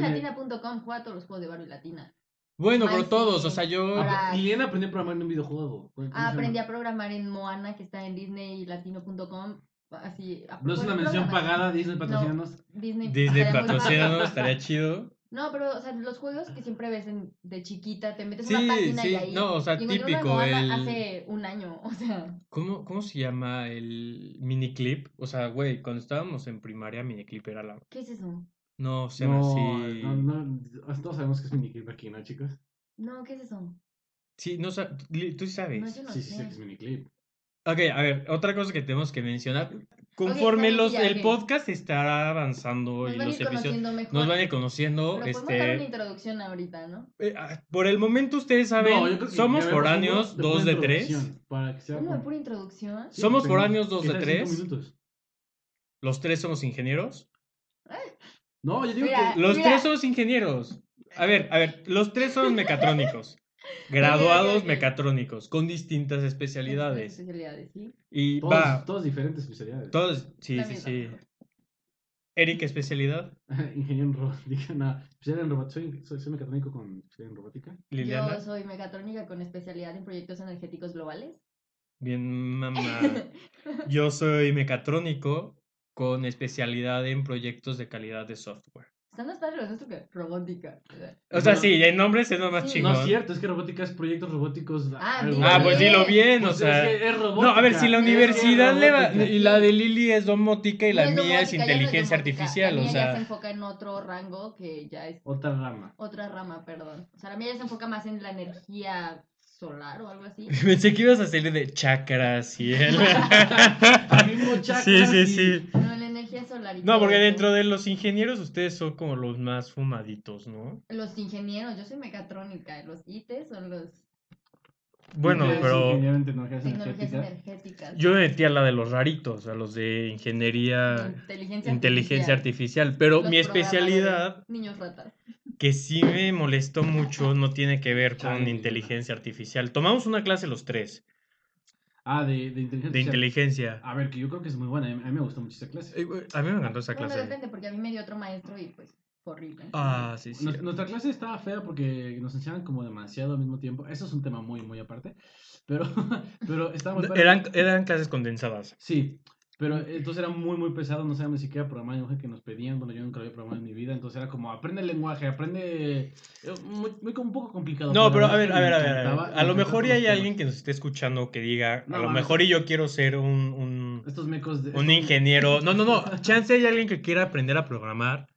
todos los juegos de Barbie Latina. Bueno, pero sí. todos, o sea, yo... Ahora- Liliana aprendió a programar en un videojuego. Aprendí a programar en Moana, que está en disneylatino.com. Así. No es una mención pagada, Disney patrocinanos. Disney, Disney padre. estaría chido. No, pero, o sea, los juegos que siempre ves en- de chiquita, te metes Sí, una página sí, y ahí. no, o sea, típico, el- hace un año, o sea. ¿Cómo, cómo se llama el miniclip? O sea, güey, cuando estábamos en primaria, miniclip era la... ¿Qué es eso? No, se llama No, así... no, no, todos sabemos que es miniclip aquí, ¿no, chicos? No, ¿qué es eso? Sí, no tú sí sabes. No, yo no sí, sí, sé. sé que es miniclip. Ok, a ver, otra cosa que tenemos que mencionar. Conforme bien, los, ya, el podcast estará avanzando Nos y van a los episodios conociendo mejor. nos van a ir conociendo. Pero podemos dar una Este, introducción ahorita, ¿no? eh, ah, por el momento ustedes saben, No, somos foráneos, uno de dos pura de tres. introducción, Para que sea como- pura introducción. Sí, Somos foráneos, dos que de sea cinco tres. minutos. Los tres somos ingenieros. No, yo digo Mira, que... Los Mira. tres somos ingenieros. A ver, a ver, los tres somos mecatrónicos. Graduados mecatrónicos, con distintas especialidades. Especialidades, sí. Y Todos, va, todos diferentes especialidades. todos, sí, sí, sí. Eric, especialidad. Ingeniero en robótica. No, especialidad en robótica. Soy, soy, soy mecatrónico con especialidad en robótica. Liliana. Yo soy mecatrónica con especialidad en proyectos energéticos globales. Bien, mamá. Yo soy mecatrónico con especialidad en proyectos de calidad de software. Están más los esto que robótica. O sea, No. sí, el nombre es lo más Sí. No es cierto, es que robótica es proyectos robóticos. Ah, Ah, pues dilo bien, o Pues sea. es que es No, a ver, si la universidad le va. Y la de Lili es domótica y la No es mía es ya no es inteligencia artificial, La o mía ya se sea. enfoca en otro rango que ya es Otra rama. otra rama, perdón. O sea, la mía ya se enfoca más en la energía solar o algo así. Pensé que ibas a salir de chakras y el. Al mismo chakra, Sí, sí, sí. No, la energía solar. y No, todo porque eso. dentro de los ingenieros ustedes son como los más fumaditos, ¿no? Los ingenieros, yo soy mecatrónica, los IT son los Bueno, pero ingeniero en tecnologías tecnologías energéticas. energéticas. yo me metí a la de los raritos, a los de ingeniería, inteligencia, inteligencia artificial. Pero Los mi especialidad, Niños ratas. que sí me molestó mucho, no tiene que ver con inteligencia artificial. Tomamos una clase los tres Ah, de, de inteligencia. de inteligencia. A ver, que yo creo que es muy buena. A mí me gustó mucho esa clase. Eh, A mí me encantó esa Bueno, clase. depende, porque a mí me dio otro maestro y pues horrible. Ah, sí, sí. Nues- Nuestra clase estaba fea porque nos enseñaban como demasiado al mismo tiempo. Eso es un tema muy, muy aparte. Pero, pero estaba muy No, padre. Eran, eran clases condensadas. Sí, pero entonces era muy, muy pesado. No sabíamos ni siquiera programar el lenguaje que nos pedían. Bueno, yo nunca había programado en mi vida. Entonces era como, aprende el lenguaje, aprende. eh, Muy, muy un poco complicado. No, pero a ver, a ver, a ver. A, ver. lo mejor y los hay temas. alguien que nos esté escuchando que diga, No, a lo mames. mejor y yo quiero ser un, un, Estos mecos de. un ingeniero. No, no, no. Chance hay alguien que quiera aprender a programar.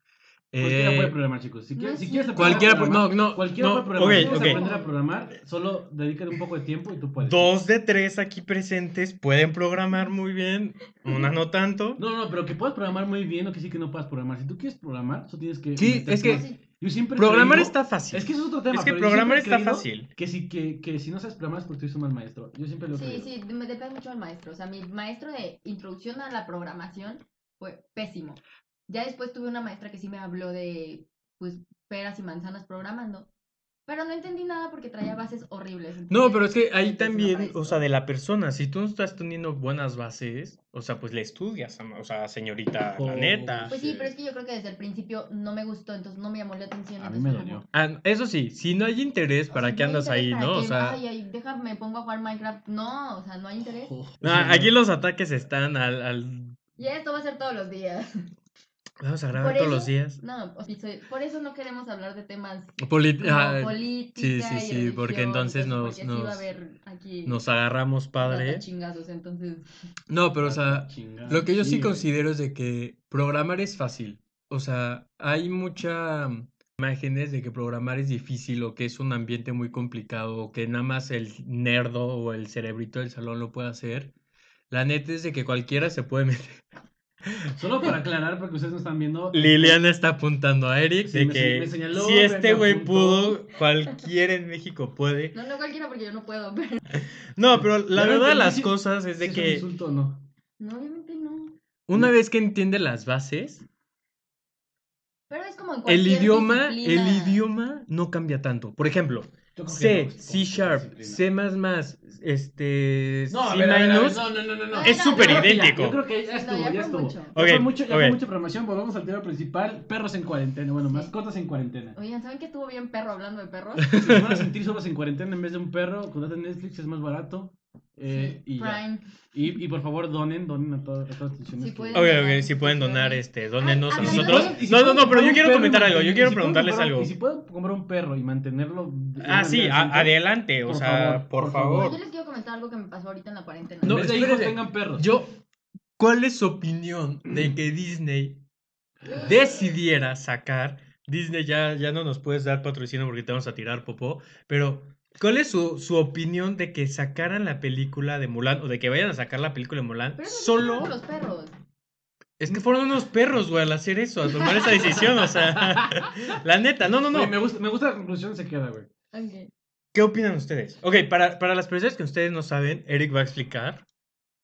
Cualquiera Eh, puede programar, chicos. Si, quieres, es si quieres cierto. aprender a Cualquiera, programar, no, no, cualquiera no, puede programar. si quieres ok. aprender a programar, solo dedícale un poco de tiempo y tú puedes. Dos de tres aquí presentes pueden programar muy bien, una no tanto. No, no, pero que puedas programar muy bien o que sí que no puedas programar. Si tú quieres programar, eso tienes que. Sí, es que-. Yo siempre Programar creído- está fácil. Es que eso es otro tema. Es que programar está fácil. Que si, que, que si no sabes programar es porque tú eres un mal maestro. Yo siempre lo he Sí, creído. sí, me depende mucho del maestro. O sea, mi maestro de introducción a la programación fue pésimo. Ya después tuve una maestra que sí me habló de, pues, peras y manzanas programando. Pero no entendí nada porque traía bases horribles. No, pero es que ahí también, o sea, de la persona, si tú no estás teniendo buenas bases, o sea, pues le estudias, o sea, señorita, la Oh, neta. Pues sí, Sí. pero es que yo creo que desde el principio no me gustó, entonces no me llamó la atención. A mí me como. Ah, eso sí, si no hay interés, o ¿para sea, qué no andas ahí, no? O sea, Ay, ay, déjame, me pongo a jugar Minecraft. No, o sea, no hay interés. ah, aquí los ataques están al, al- Y esto va a ser todos los días. Vamos a grabar Por todos los días. No, por eso no queremos hablar de temas Polit- ah, política. sí, sí, y sí, porque entonces nos- porque nos- aquí nos agarramos padre. chingazos, entonces. No, pero o sea. Lo que yo sí considero es de que programar es fácil. O sea, hay muchas imágenes de que programar es difícil o que es un ambiente muy complicado o que nada más el nerdo o el cerebrito del salón lo puede hacer. La neta es de que cualquiera se puede meter. Solo para aclarar, porque ustedes no están viendo. Liliana está apuntando a Eric Sí, de me que se- me señaló, si este güey pudo, cualquiera en México puede. No, no cualquiera porque yo no puedo, pero. No, pero la verdad de las cosas es si de es un que insulto o no. No, obviamente no. una vez que entiende las bases, Pero es como en el cualquier idioma, el idioma no cambia tanto. Por ejemplo, C, C Sharp. C++, este, No, C minus, no, no, no, no, no. es súper idéntico. Yo creo que ya estuvo, ya estuvo. mucho. Ya mucho, ya mucha programación. Volvamos al tema principal: perros en cuarentena. Bueno, mascotas en cuarentena. Oigan, ¿saben que estuvo bien perro hablando de perros? Si se van a sentir solos en cuarentena en vez de un perro, contraten Netflix, es más barato. Eh, Sí, y. Prime. y, y por favor, donen, donen a todas, a todas las instituciones. Que- pueden. Ok, donar, ok, si pueden donar, este, dónenos a Ay, nosotros. si No, no, no, pero yo quiero comentar algo, yo quiero si preguntarles comprar- algo. Y si pueden comprar un perro y mantenerlo. Ah, sí, a- adelante, o sea, favor, por por favor. Yo les quiero comentar algo que me pasó ahorita en la cuarentena. En No, vez de hijos, tengan perros. Yo, ¿cuál es su opinión de que Disney decidiera sacar? Disney ya, ya no nos puedes dar patrocinio porque te vamos a tirar popó, pero ¿cuál es su, su opinión de que sacaran la película de Mulan o de que vayan a sacar la película de Mulan Pero solo? los perros. Es que fueron unos perros, güey, al hacer eso, a tomar esa decisión, o sea, la neta, no, no, no. Oye, me, gusta, me gusta la conclusión, se queda, güey. Ok. ¿Qué opinan ustedes? Ok, para, para las personas que ustedes no saben, Eric va a explicar.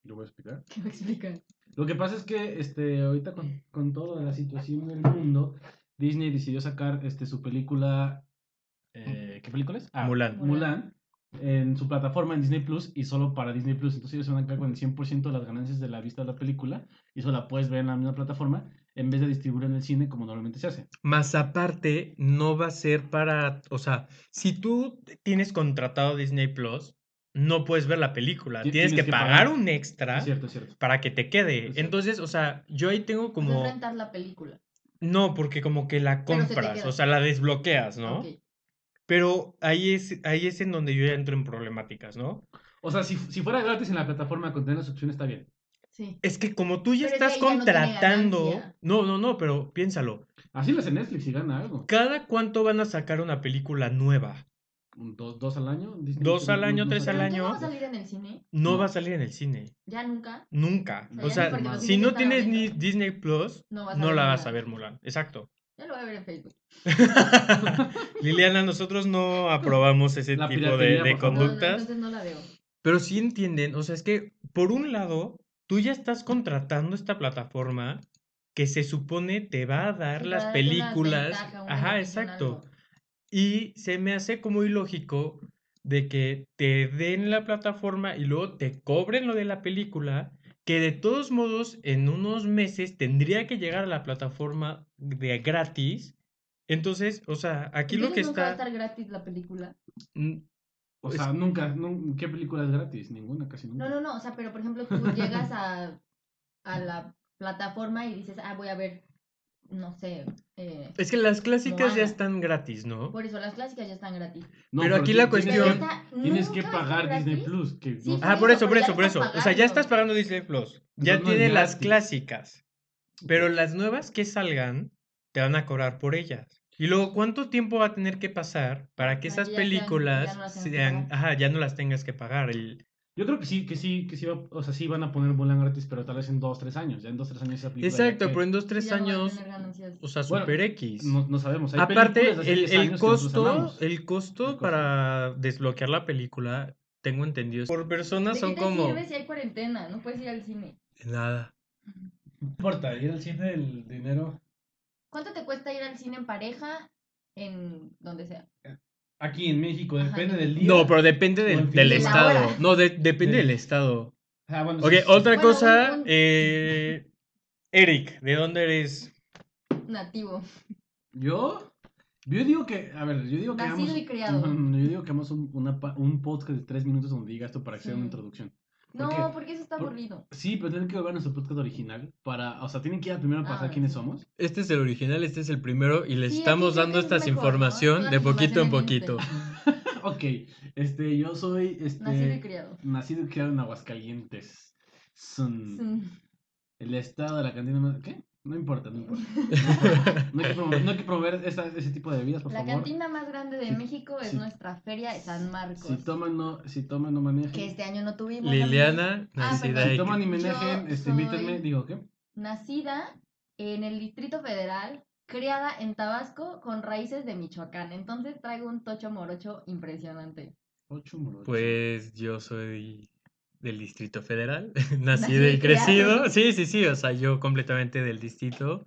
Lo voy a explicar. ¿Qué me explican? Lo que pasa es que este, ahorita con, con toda la situación del mundo, Disney decidió sacar este, su película. Eh, ¿Qué película es? Ah, Mulan. Mulan en su plataforma en Disney Plus y solo para Disney Plus. Entonces ellos se van a quedar con el 100% de las ganancias de la vista de la película y eso la puedes ver en la misma plataforma en vez de distribuir en el cine como normalmente se hace. Más aparte, no va a ser para, o sea, si tú tienes contratado Disney Plus, no puedes ver la película. Ti- Tienes, tienes que, que pagar, pagar. un extra Es cierto, es cierto. para que te quede. Entonces, o sea, yo ahí tengo Como... como... rentar la película. No, porque como que la se compras, o sea, la desbloqueas, ¿no? Ok. Pero ahí es, ahí es en donde yo ya entro en problemáticas, ¿no? O sea, si, si fuera gratis en la plataforma con tener las opciones, está bien. Sí. Es que como tú ya Pero estás no contratando. No, no, no, pero piénsalo. Así lo hace Netflix y gana algo. ¿Cada cuánto van a sacar una película nueva? ¿Dos, dos al año? Disney Dos al año, tres al ¿Pero ya año. no va a salir en el cine? No No. va a salir en el cine. ¿Ya nunca? Nunca. O O sea, si no tienes ni. Disney Plus, No no la vas a ver Mulan. Exacto. Ya lo voy a ver en Facebook. Liliana, nosotros no aprobamos ese La tipo de, favor. No, no, conductas. entonces no la veo. Pero sí entienden, o sea, es que por un lado, tú ya estás contratando esta plataforma que se supone te va a dar las películas. ventaja, Ajá, exacto. Y se me hace como ilógico de que te den la plataforma y luego te cobren lo de la película, que de todos modos en unos meses tendría que llegar a la plataforma de gratis. Entonces, o sea, aquí lo que nunca va a está... estar gratis la película. Mm, O sea, nunca, nun- ¿qué película es gratis? Ninguna, casi nunca. No, no, no. O sea, pero por ejemplo, tú llegas a, a la plataforma y dices, ah, voy a ver, no sé. eh, Es que las clásicas ya están gratis, ¿no? por eso las clásicas ya están gratis. No, Pero aquí la cuestión- Tienes que pagar Disney. Plus. Que Sí, no- sí. Ah, por eso, por eso, por eso. O sea, ya estás pagando. Disney Plus. Ya no tiene las clásicas. Pero las nuevas que salgan, te van a cobrar por ellas. Y luego, ¿cuánto tiempo va a tener que pasar para que esas películas sean, ajá, ya no las tengas que pagar? El- Yo creo que sí, que sí, que sí, va- o sea, sí van a poner Mulan gratis, pero tal vez en dos, tres años. Ya en dos, tres años esa película. ya Exacto, pero en dos, tres años, o sea, Bueno, super X. No, no sabemos. Hay Aparte, el, 10 el costo, el costo para desbloquear la película, tengo entendido, por personas ¿De son qué te como... sirve si hay cuarentena? No puedes ir al cine. Nada. No importa, ir al cine, el dinero. ¿Cuánto te cuesta ir al cine en pareja? En donde sea. Aquí en México, depende en del día. No, pero depende del, estado. No, de- depende Del- del estado. Ah, bueno, Ok, sí, sí. otra Bueno, cosa, un- eh, Eric, ¿de dónde eres? Nativo. ¿Yo? Yo digo que, a ver, yo digo que Nacido hagamos, y criado. Yo digo que hagamos un, una un podcast de tres minutos donde diga esto para que sea una introducción. No, porque eso está Por- aburrido. Sí, pero tienen que volver a nuestro podcast original para, o sea, tienen que ir primero para Ah, saber quiénes sí. somos. Este es el original, este es el primero y les Sí, estamos dando es esta ¿no? información de poquito en poquito. ok, este, yo soy, este, Nacido y criado. nacido y criado en Aguascalientes. Son Mm. el estado de la cantina más, ¿qué? No importa, no importa. No, hay que promover, no hay que promover esa- ese tipo de bebidas, por La favor. cantina más grande de Sí, México es sí. nuestra feria de San Marcos. Si toman, no, si toman, no manejen. Que este año no tuvimos. Liliana, Ah. Si y- toman y Yo manejen, este, invítenme, digo, ¿qué? Nacida en el Distrito Federal, criada en Tabasco con raíces de Michoacán. Entonces traigo un tocho morocho impresionante. Ocho morochos. Pues yo soy del Distrito Federal, nacido y crecido. criado. Sí, sí, sí, o sea, yo completamente del distrito.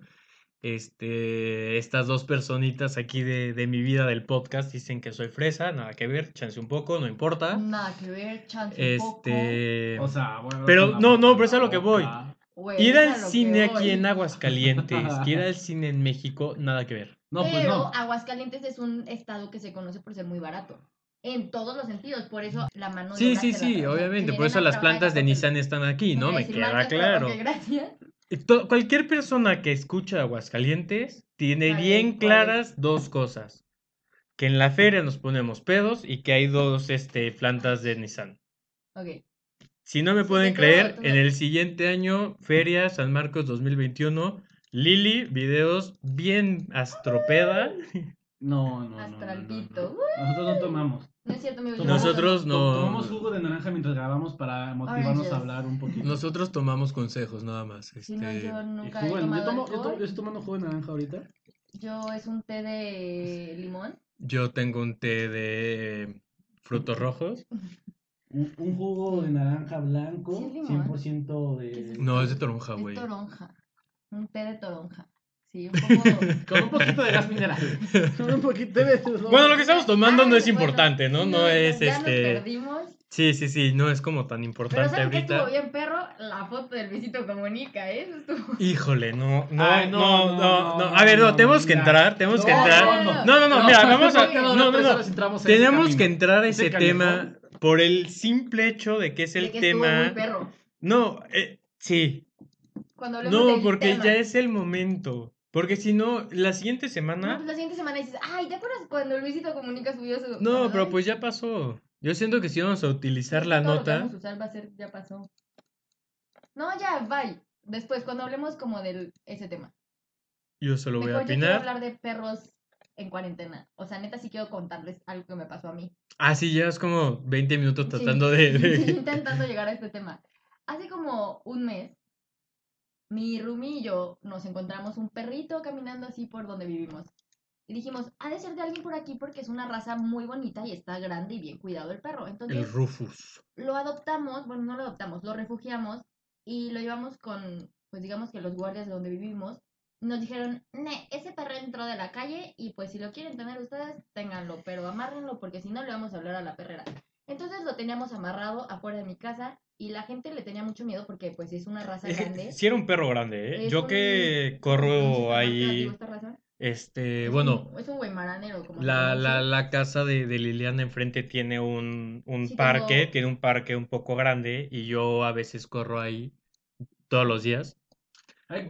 Este, estas dos personitas aquí de, de mi vida del podcast dicen que soy fresa, nada que ver, chance un poco, no importa. Nada que ver, chance un poco. Este, O sea, bueno, Pero no, no, pero es a lo que voy. ir es a al lo que cine aquí voy. en Aguascalientes, que ir al cine en México, nada que ver. No, pues Pero no. Aguascalientes es un estado que se conoce por ser muy barato. En todos los sentidos, por eso la mano de Sí, sí, sí, obviamente, por eso las plantas de Nissan están aquí, ¿no? Me queda claro. gracias. Cualquier persona que escucha Aguascalientes tiene bien claras dos cosas. Que en la feria nos ponemos pedos y que hay dos este, plantas de Nissan. Ok. Si no me pueden creer, todo. en el siguiente año, Feria San Marcos 2021, Lili, videos bien astropeda. No, no, no, no, no. Astralpito. no. Nosotros no tomamos. No es cierto, Nosotros no. Tomamos jugo de naranja mientras grabamos para motivarnos Oranges. a hablar un poquito. Nosotros tomamos consejos, nada más. Si no, este, yo nunca he yo, tomado tomo, yo, to- alcohol. yo estoy tomando jugo de naranja ahorita. Yo es un té de limón. Yo tengo un té de frutos rojos. Un, un jugo de naranja blanco, Sí, es limón. 100% ¿Qué es de... eso? No, es de toronja, Es güey. toronja. Un té de toronja. Sí, un poco. Con un poquito de gas mineral. Con un poquito de... Bueno, lo que estamos tomando no es bueno, importante, ¿no? No es ya nos este. perdimos. Sí, sí, sí, no es como tan Pero importante ¿sabes qué estuvo bien, perro? La foto del Luisito Comunica, ¿eh? Eso estuvo... Híjole, no, no, Ay, no, no, no, no, no. no, A ver, no, no, tenemos que entrar, tenemos que No, entrar. no, No, no, no, mira, vamos a. Porque No, no, tres no. horas entramos en ese Tenemos que entrar a ese Ese tema por el simple hecho de que es el de que estuvo muy tema. perro. No, eh, sí. No, porque tema. ya es el momento. Porque si no, la siguiente No, semana. pues la siguiente semana dices, ay, ¿te acuerdas cuando Luisito Comunica subió su... No, pero pues ya pasó. Yo siento que si vamos a utilizar la todo lo que nota. vamos a usar va a ser, ya pasó. No, ya, bye. Después, cuando hablemos como de ese tema. Yo solo voy a Mejor yo quiero opinar. hablar de perros en cuarentena. O sea, neta, sí quiero contarles algo que me pasó a mí. Ah, sí, llevas como 20 minutos Sí, tratando de. de- sí, intentando llegar a este tema. Hace como un mes, mi Rumi y yo nos encontramos un perrito caminando así por donde vivimos. Y dijimos, ha de ser de alguien por aquí porque es una raza muy bonita y está grande y bien cuidado el perro. El Entonces Rufus. lo adoptamos, bueno, no lo adoptamos, lo refugiamos y lo llevamos con, pues digamos que los guardias de donde vivimos. Nos dijeron, ne, ese perro entró de la calle y pues si lo quieren tener ustedes, ténganlo, pero amárrenlo porque si no le vamos a hablar a la perrera. Entonces lo teníamos amarrado afuera de mi casa y la gente le tenía mucho miedo porque pues es una raza grande. Sí, era un perro grande, ¿eh? Es Yo un- que ¿Cómo se corro llama ahí. esta raza? Este, Es bueno. un- es un guaymaranero, como La, la, la casa de, de Liliana enfrente tiene un, un Sí, parque, tengo- tiene un parque un poco grande y yo a veces corro ahí todos los días.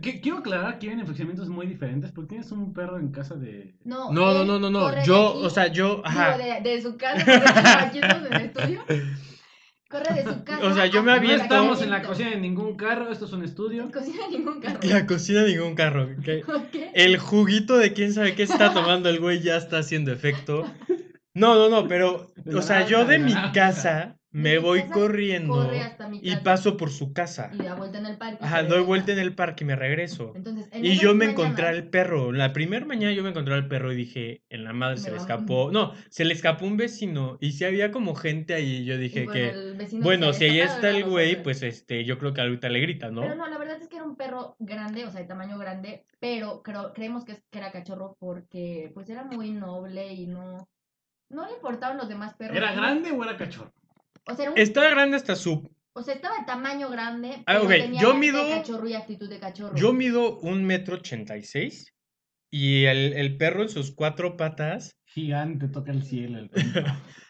Quiero aclarar que vienen fraccionamientos muy diferentes porque tienes un perro en casa de... No, No, no, no, no, Yo, aquí, o sea, yo, digo, ajá. de, de su casa, aquí estamos en el estudio. Corre de su casa. O sea, yo me hasta No estamos en la cocina de ningún carro, esto es un estudio. Cocina de ningún carro. La cocina de ningún carro. El juguito de quién sabe qué está tomando el güey ya está haciendo efecto. No, no, no, pero, o sea, yo de mi casa me voy casa, corriendo Corre hasta mi y paso por su casa. Y da vuelta en el parque. Ajá, doy vuelta en el parque y me regreso. Entonces, en Y yo me encontré al perro. La primera mañana yo me encontré al perro y dije, en la madre Me se le va- escapó. No, se le escapó un vecino. Y si había como gente ahí, yo dije que, bueno, si ahí está el güey, pues este, yo creo que ahorita le grita, ¿no? Pero no, la verdad es que era un perro grande, o sea, de tamaño grande, pero creo, creemos que, es- que era cachorro porque pues era muy noble y no, no le importaban los demás perros. ¿Era grande o era cachorro? O sea, era un- Está grande hasta su... o sea, estaba de tamaño grande, Ah, pero ok, tenía yo de mido- cachorro y actitud de cachorro. Yo mido un metro ochenta y seis. Y el, el perro en sus cuatro patas... Gigante, toca el cielo. el.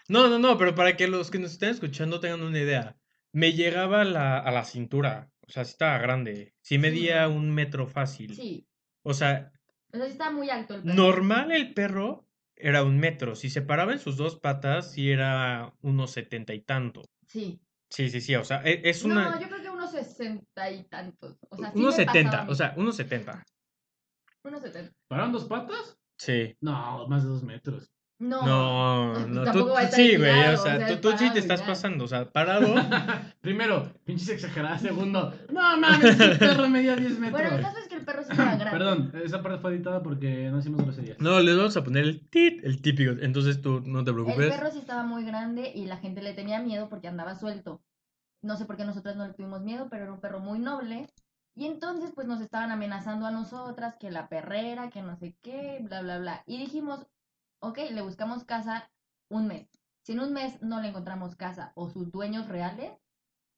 No, no, no, pero para que los que nos estén escuchando tengan una idea. Me llegaba a la, a la cintura. O sea, estaba grande. Sí medía Sí. un metro fácil. Sí, O sea, o sea, sí estaba muy alto el perro. normal el perro era un metro. Si se paraba en sus dos patas, sí era unos setenta y tanto. Sí. Sí, sí, sí. O sea, e- es una... No, yo creo que unos sesenta y tantos. O sea, sí unos setenta. O sea, unos setenta. Unos setenta. ¿Pararon dos patas? Sí. No, más de dos metros. No. No, no, tú, tampoco va a estar sí, güey, o o sea, tú, tú sí te estás pasando, o sea, parado, Primero, pinches exageradas. Segundo, no mames, el perro medía 10 metros. Bueno, el caso es que el perro sí era grande. Perdón, esa parte fue editada porque no hicimos groserías. no, les vamos a poner el tit, el típico, entonces tú no te El preocupes. perro sí estaba muy grande y la gente le tenía miedo porque andaba suelto. No sé por qué nosotras no le tuvimos miedo, pero era un perro muy noble. Y entonces pues nos estaban amenazando a nosotras, que la perrera, que no sé qué, bla, bla, bla. Y dijimos, ok, le buscamos casa un mes. Si en un mes no le encontramos casa o sus dueños reales,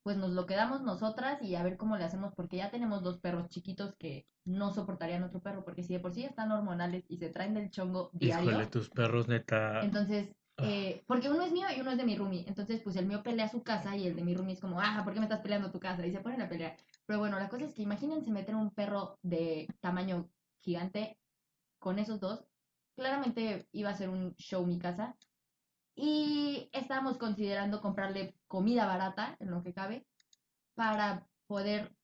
pues nos lo quedamos nosotras y a ver cómo le hacemos, porque ya tenemos dos perros chiquitos que no soportarían otro perro, porque si de por sí están hormonales y se traen del chongo diario. Híjole, tus perros, neta. Entonces, Ah. eh, porque uno es mío y uno es de mi roomie. Entonces, pues el mío pelea su casa y el de mi roomie es como, ah, ¿por qué me estás peleando tu casa? Y se ponen a pelear. Pero bueno, la cosa es que imagínense meter un perro de tamaño gigante con esos dos. Claramente iba a ser un show mi casa. Y estábamos considerando comprarle comida barata, en lo que cabe, para poder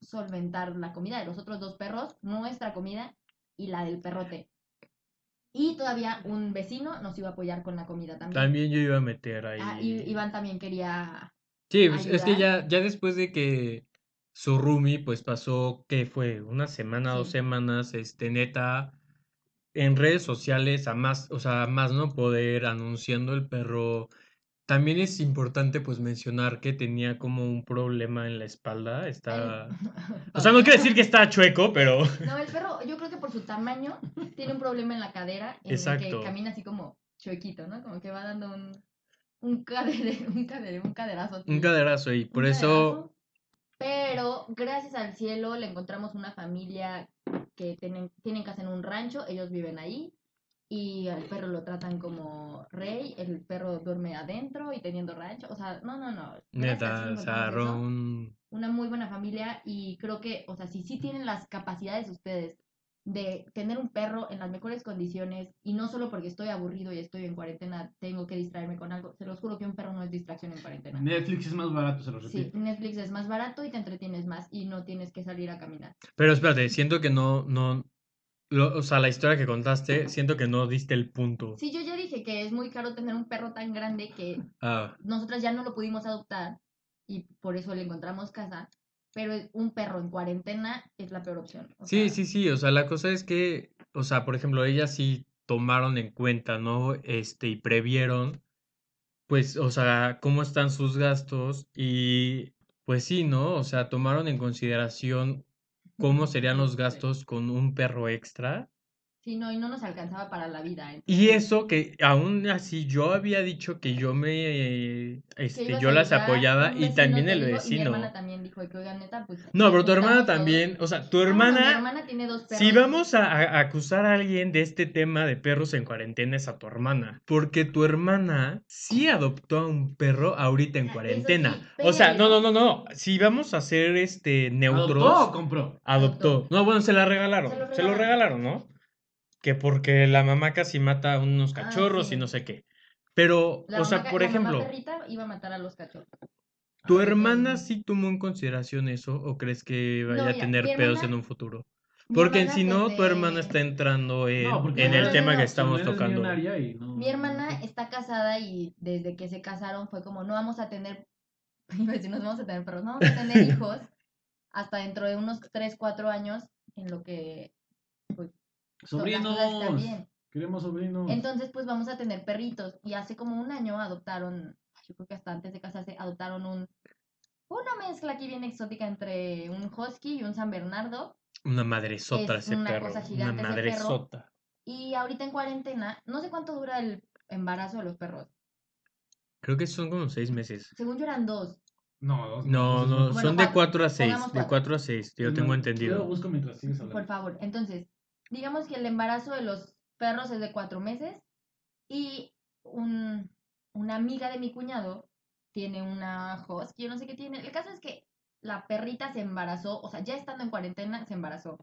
solventar la comida de los otros dos perros, nuestra comida y la del perrote. Y todavía un vecino nos iba a apoyar con la comida también. También yo iba a meter ahí. Ah, y Iván también quería... Sí, pues, es que ya, ya después de que su roomie, pues pasó, ¿qué fue? Una semana, dos Sí. semanas, este, neta, en redes sociales, a más, o sea, a más no poder, anunciando el perro. También es importante, pues, mencionar que tenía como un problema en la espalda, está... el- O sea, no quiere decir que está chueco, pero... No, el perro, yo creo que por su tamaño, tiene un problema en la cadera, en el Exacto. que camina así como chuequito, ¿no? Como que va dando un, un, cadere, un, cadere, un caderazo. Un caderazo y por eso... Pero gracias al cielo le encontramos una familia que tienen, tienen casa en un rancho, ellos viven ahí y al perro lo tratan como rey, el perro duerme adentro y teniendo rancho, o sea, no, no, no. Neta, o sea, un... Una muy buena familia y creo que, o sea, si sí tienen las capacidades ustedes de tener un perro en las mejores condiciones y no solo porque estoy aburrido y estoy en cuarentena, tengo que distraerme con algo. Se los juro que un perro no es distracción en cuarentena. Netflix es más barato, se lo Sí, repito. Netflix es más barato y te entretienes más y no tienes que salir a caminar. Pero espérate, siento que no, no, lo- o sea, la historia que contaste, siento que no diste el punto. Sí, yo ya dije que es muy caro tener un perro tan grande que Ah, nosotras ya no lo pudimos adoptar y por eso le encontramos casa, pero un perro en cuarentena es la peor opción. o sí, sea, sí, sí, o sea, la cosa es que, o sea, por ejemplo, ellas sí tomaron en cuenta, ¿no? Este, y previeron, pues, o sea, cómo están sus gastos y, pues sí, ¿no? O sea, tomaron en consideración cómo serían los este, gastos con un perro extra. Sí, no, y no nos alcanzaba para la vida. Y entonces, eso que aún así yo había dicho que yo me, este, yo las apoyaba y vecino también el dijo, Y mi vecino. hermana también dijo que, oigan, neta, pues... No, pero tu hermana juntamos todos". también, o sea, tu Ah, bueno, mi hermana, hermana tiene dos perros. si vamos a, a acusar a alguien de este tema de perros en cuarentena es a tu hermana, porque tu hermana sí adoptó a un perro ahorita en Ah, cuarentena. sí, O sea, no, no, no, no, si vamos a ser este neutros, ¿Adoptó o compró? adoptó. Adoptó. No, bueno, se la regalaron, Se lo se lo regalaron, ¿no? Que porque la mamá casi mata a unos Ah, cachorros y no sé qué. Pero, La o sea, mamá por la mamá ejemplo, perrita iba a matar a los cachorros. ¿tu Ay, hermana sí tomó en consideración eso o crees que vaya a mira, tener pedos hermana- en un futuro? Porque si no, tu hermana está entrando en, No, el tema que estamos tocando. millonaria y no- Mi hermana está casada y desde que se casaron fue como, no vamos a tener, iba a decir, no vamos a tener perros, no vamos a tener hijos hasta dentro de unos 3, 4 años en lo que pues, to- las cosas están Sobrinos. Queremos sobrinos. Entonces, pues vamos a tener perritos. Y hace como un año adoptaron, yo creo que hasta antes de casarse, adoptaron un, una mezcla aquí bien exótica entre un husky y un San Bernardo. Una madresota Es ese una perro. cosa Una ese perro. madresota. Y ahorita en cuarentena, no sé cuánto dura el embarazo de los perros. Creo que son como seis meses. Según yo eran dos. No, dos No, meses, no, Bueno, son de cuatro. a seis. De cuatro. a seis, yo tengo más, Yo lo entendido. busco mientras sigues Por favor. Entonces, digamos que el embarazo de los perros es de cuatro meses. Y un, una amiga de mi cuñado tiene una husky, yo no sé qué tiene. El caso es que la perrita se embarazó, o sea, ya estando en cuarentena, se embarazó.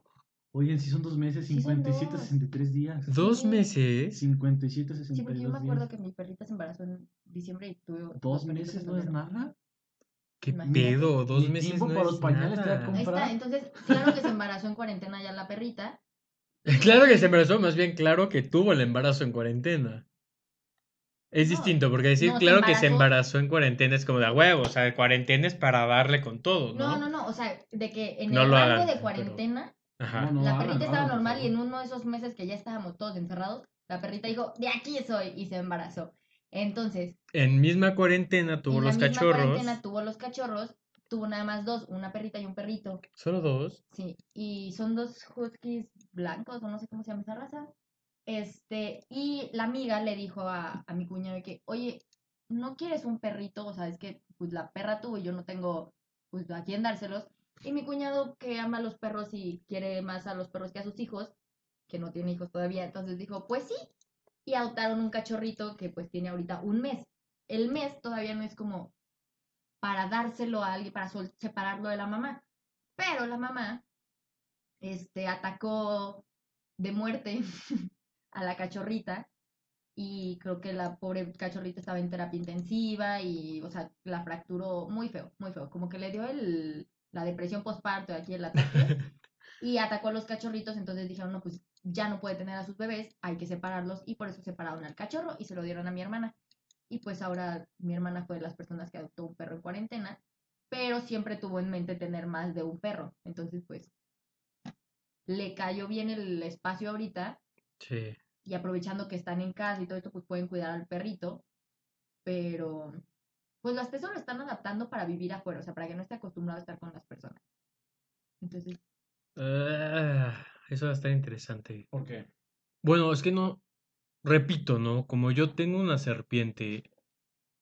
Oye, si son dos meses, Sí, son 57, dos. 63 días. Dos Sí. meses. 57, Sí, 62 porque yo me acuerdo días. que mi perrita se embarazó en diciembre y tuve Dos dos meses no es nada. ¿Qué Imagínate. pedo? Dos Ni meses tiempo no para es los pañales te da nada. como- Ahí está, entonces, claro que se embarazó en cuarentena ya la perrita. Claro que se embarazó, más bien claro que tuvo el embarazo en cuarentena. Es No, distinto, porque decir no, se claro que se embarazó- en cuarentena es como de a huevo, o sea, cuarentena es para darle con todo, ¿no? No, no, no, o sea, de que en No el lo rango hagan, de pero- cuarentena, Ajá. No, no, la hagan, perrita estaba normal y en uno de esos meses que ya estábamos todos encerrados, la perrita dijo, de aquí soy, y se embarazó. Entonces, En misma cuarentena tuvo en la los misma cachorros. cuarentena tuvo los cachorros, tuvo nada más dos, una perrita y un perrito. Solo dos. Sí, y son dos huskies blancos, o no sé cómo se llama esa raza. Este, y la amiga le dijo a, a mi cuñado que, oye, ¿no quieres un perrito? O sea, es que pues la perra tuvo y yo no tengo pues a quién dárselos. Y mi cuñado que ama a los perros y quiere más a los perros que a sus hijos, que no tiene hijos todavía, entonces dijo, pues sí. Y adoptaron un cachorrito que pues tiene ahorita un mes. El mes todavía no es como para dárselo a alguien, para separarlo de la mamá. Pero la mamá este, atacó de muerte a la cachorrita y creo que la pobre cachorrita estaba en terapia intensiva y, o sea, la fracturó muy feo, muy feo. Como que le dio el, la depresión postparto aquí el ataque y atacó a los cachorritos, entonces dijeron, no, pues ya no puede tener a sus bebés, hay que separarlos y por eso separaron al cachorro y se lo dieron a mi hermana. Y pues ahora mi hermana fue de las personas que adoptó un perro en cuarentena, pero siempre tuvo en mente tener más de un perro. Entonces, pues, le cayó bien el espacio ahorita Sí. y aprovechando que están en casa y todo esto, pues pueden cuidar al perrito, pero pues las personas lo están adaptando para vivir afuera, o sea, para que no esté acostumbrado a estar con las personas. Entonces, Ah, eso va a estar interesante. ¿Por qué? Bueno, es que no, repito, ¿no? Como yo tengo una serpiente,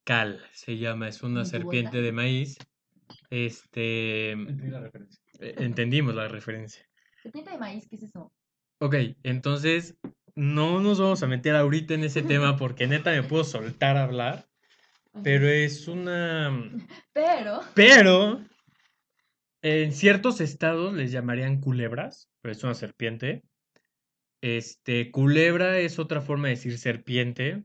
Cal se llama, es una ¿En tu serpiente bota? de maíz. Este, Entendí la referencia. eh, entendimos la referencia. serpiente de maíz, ¿qué es eso? Ok, entonces no nos vamos a meter ahorita en ese tema porque neta me puedo soltar a hablar, pero es una... Pero, Pero en ciertos estados les llamarían culebras, pero es una serpiente. Este, culebra es otra forma de decir serpiente.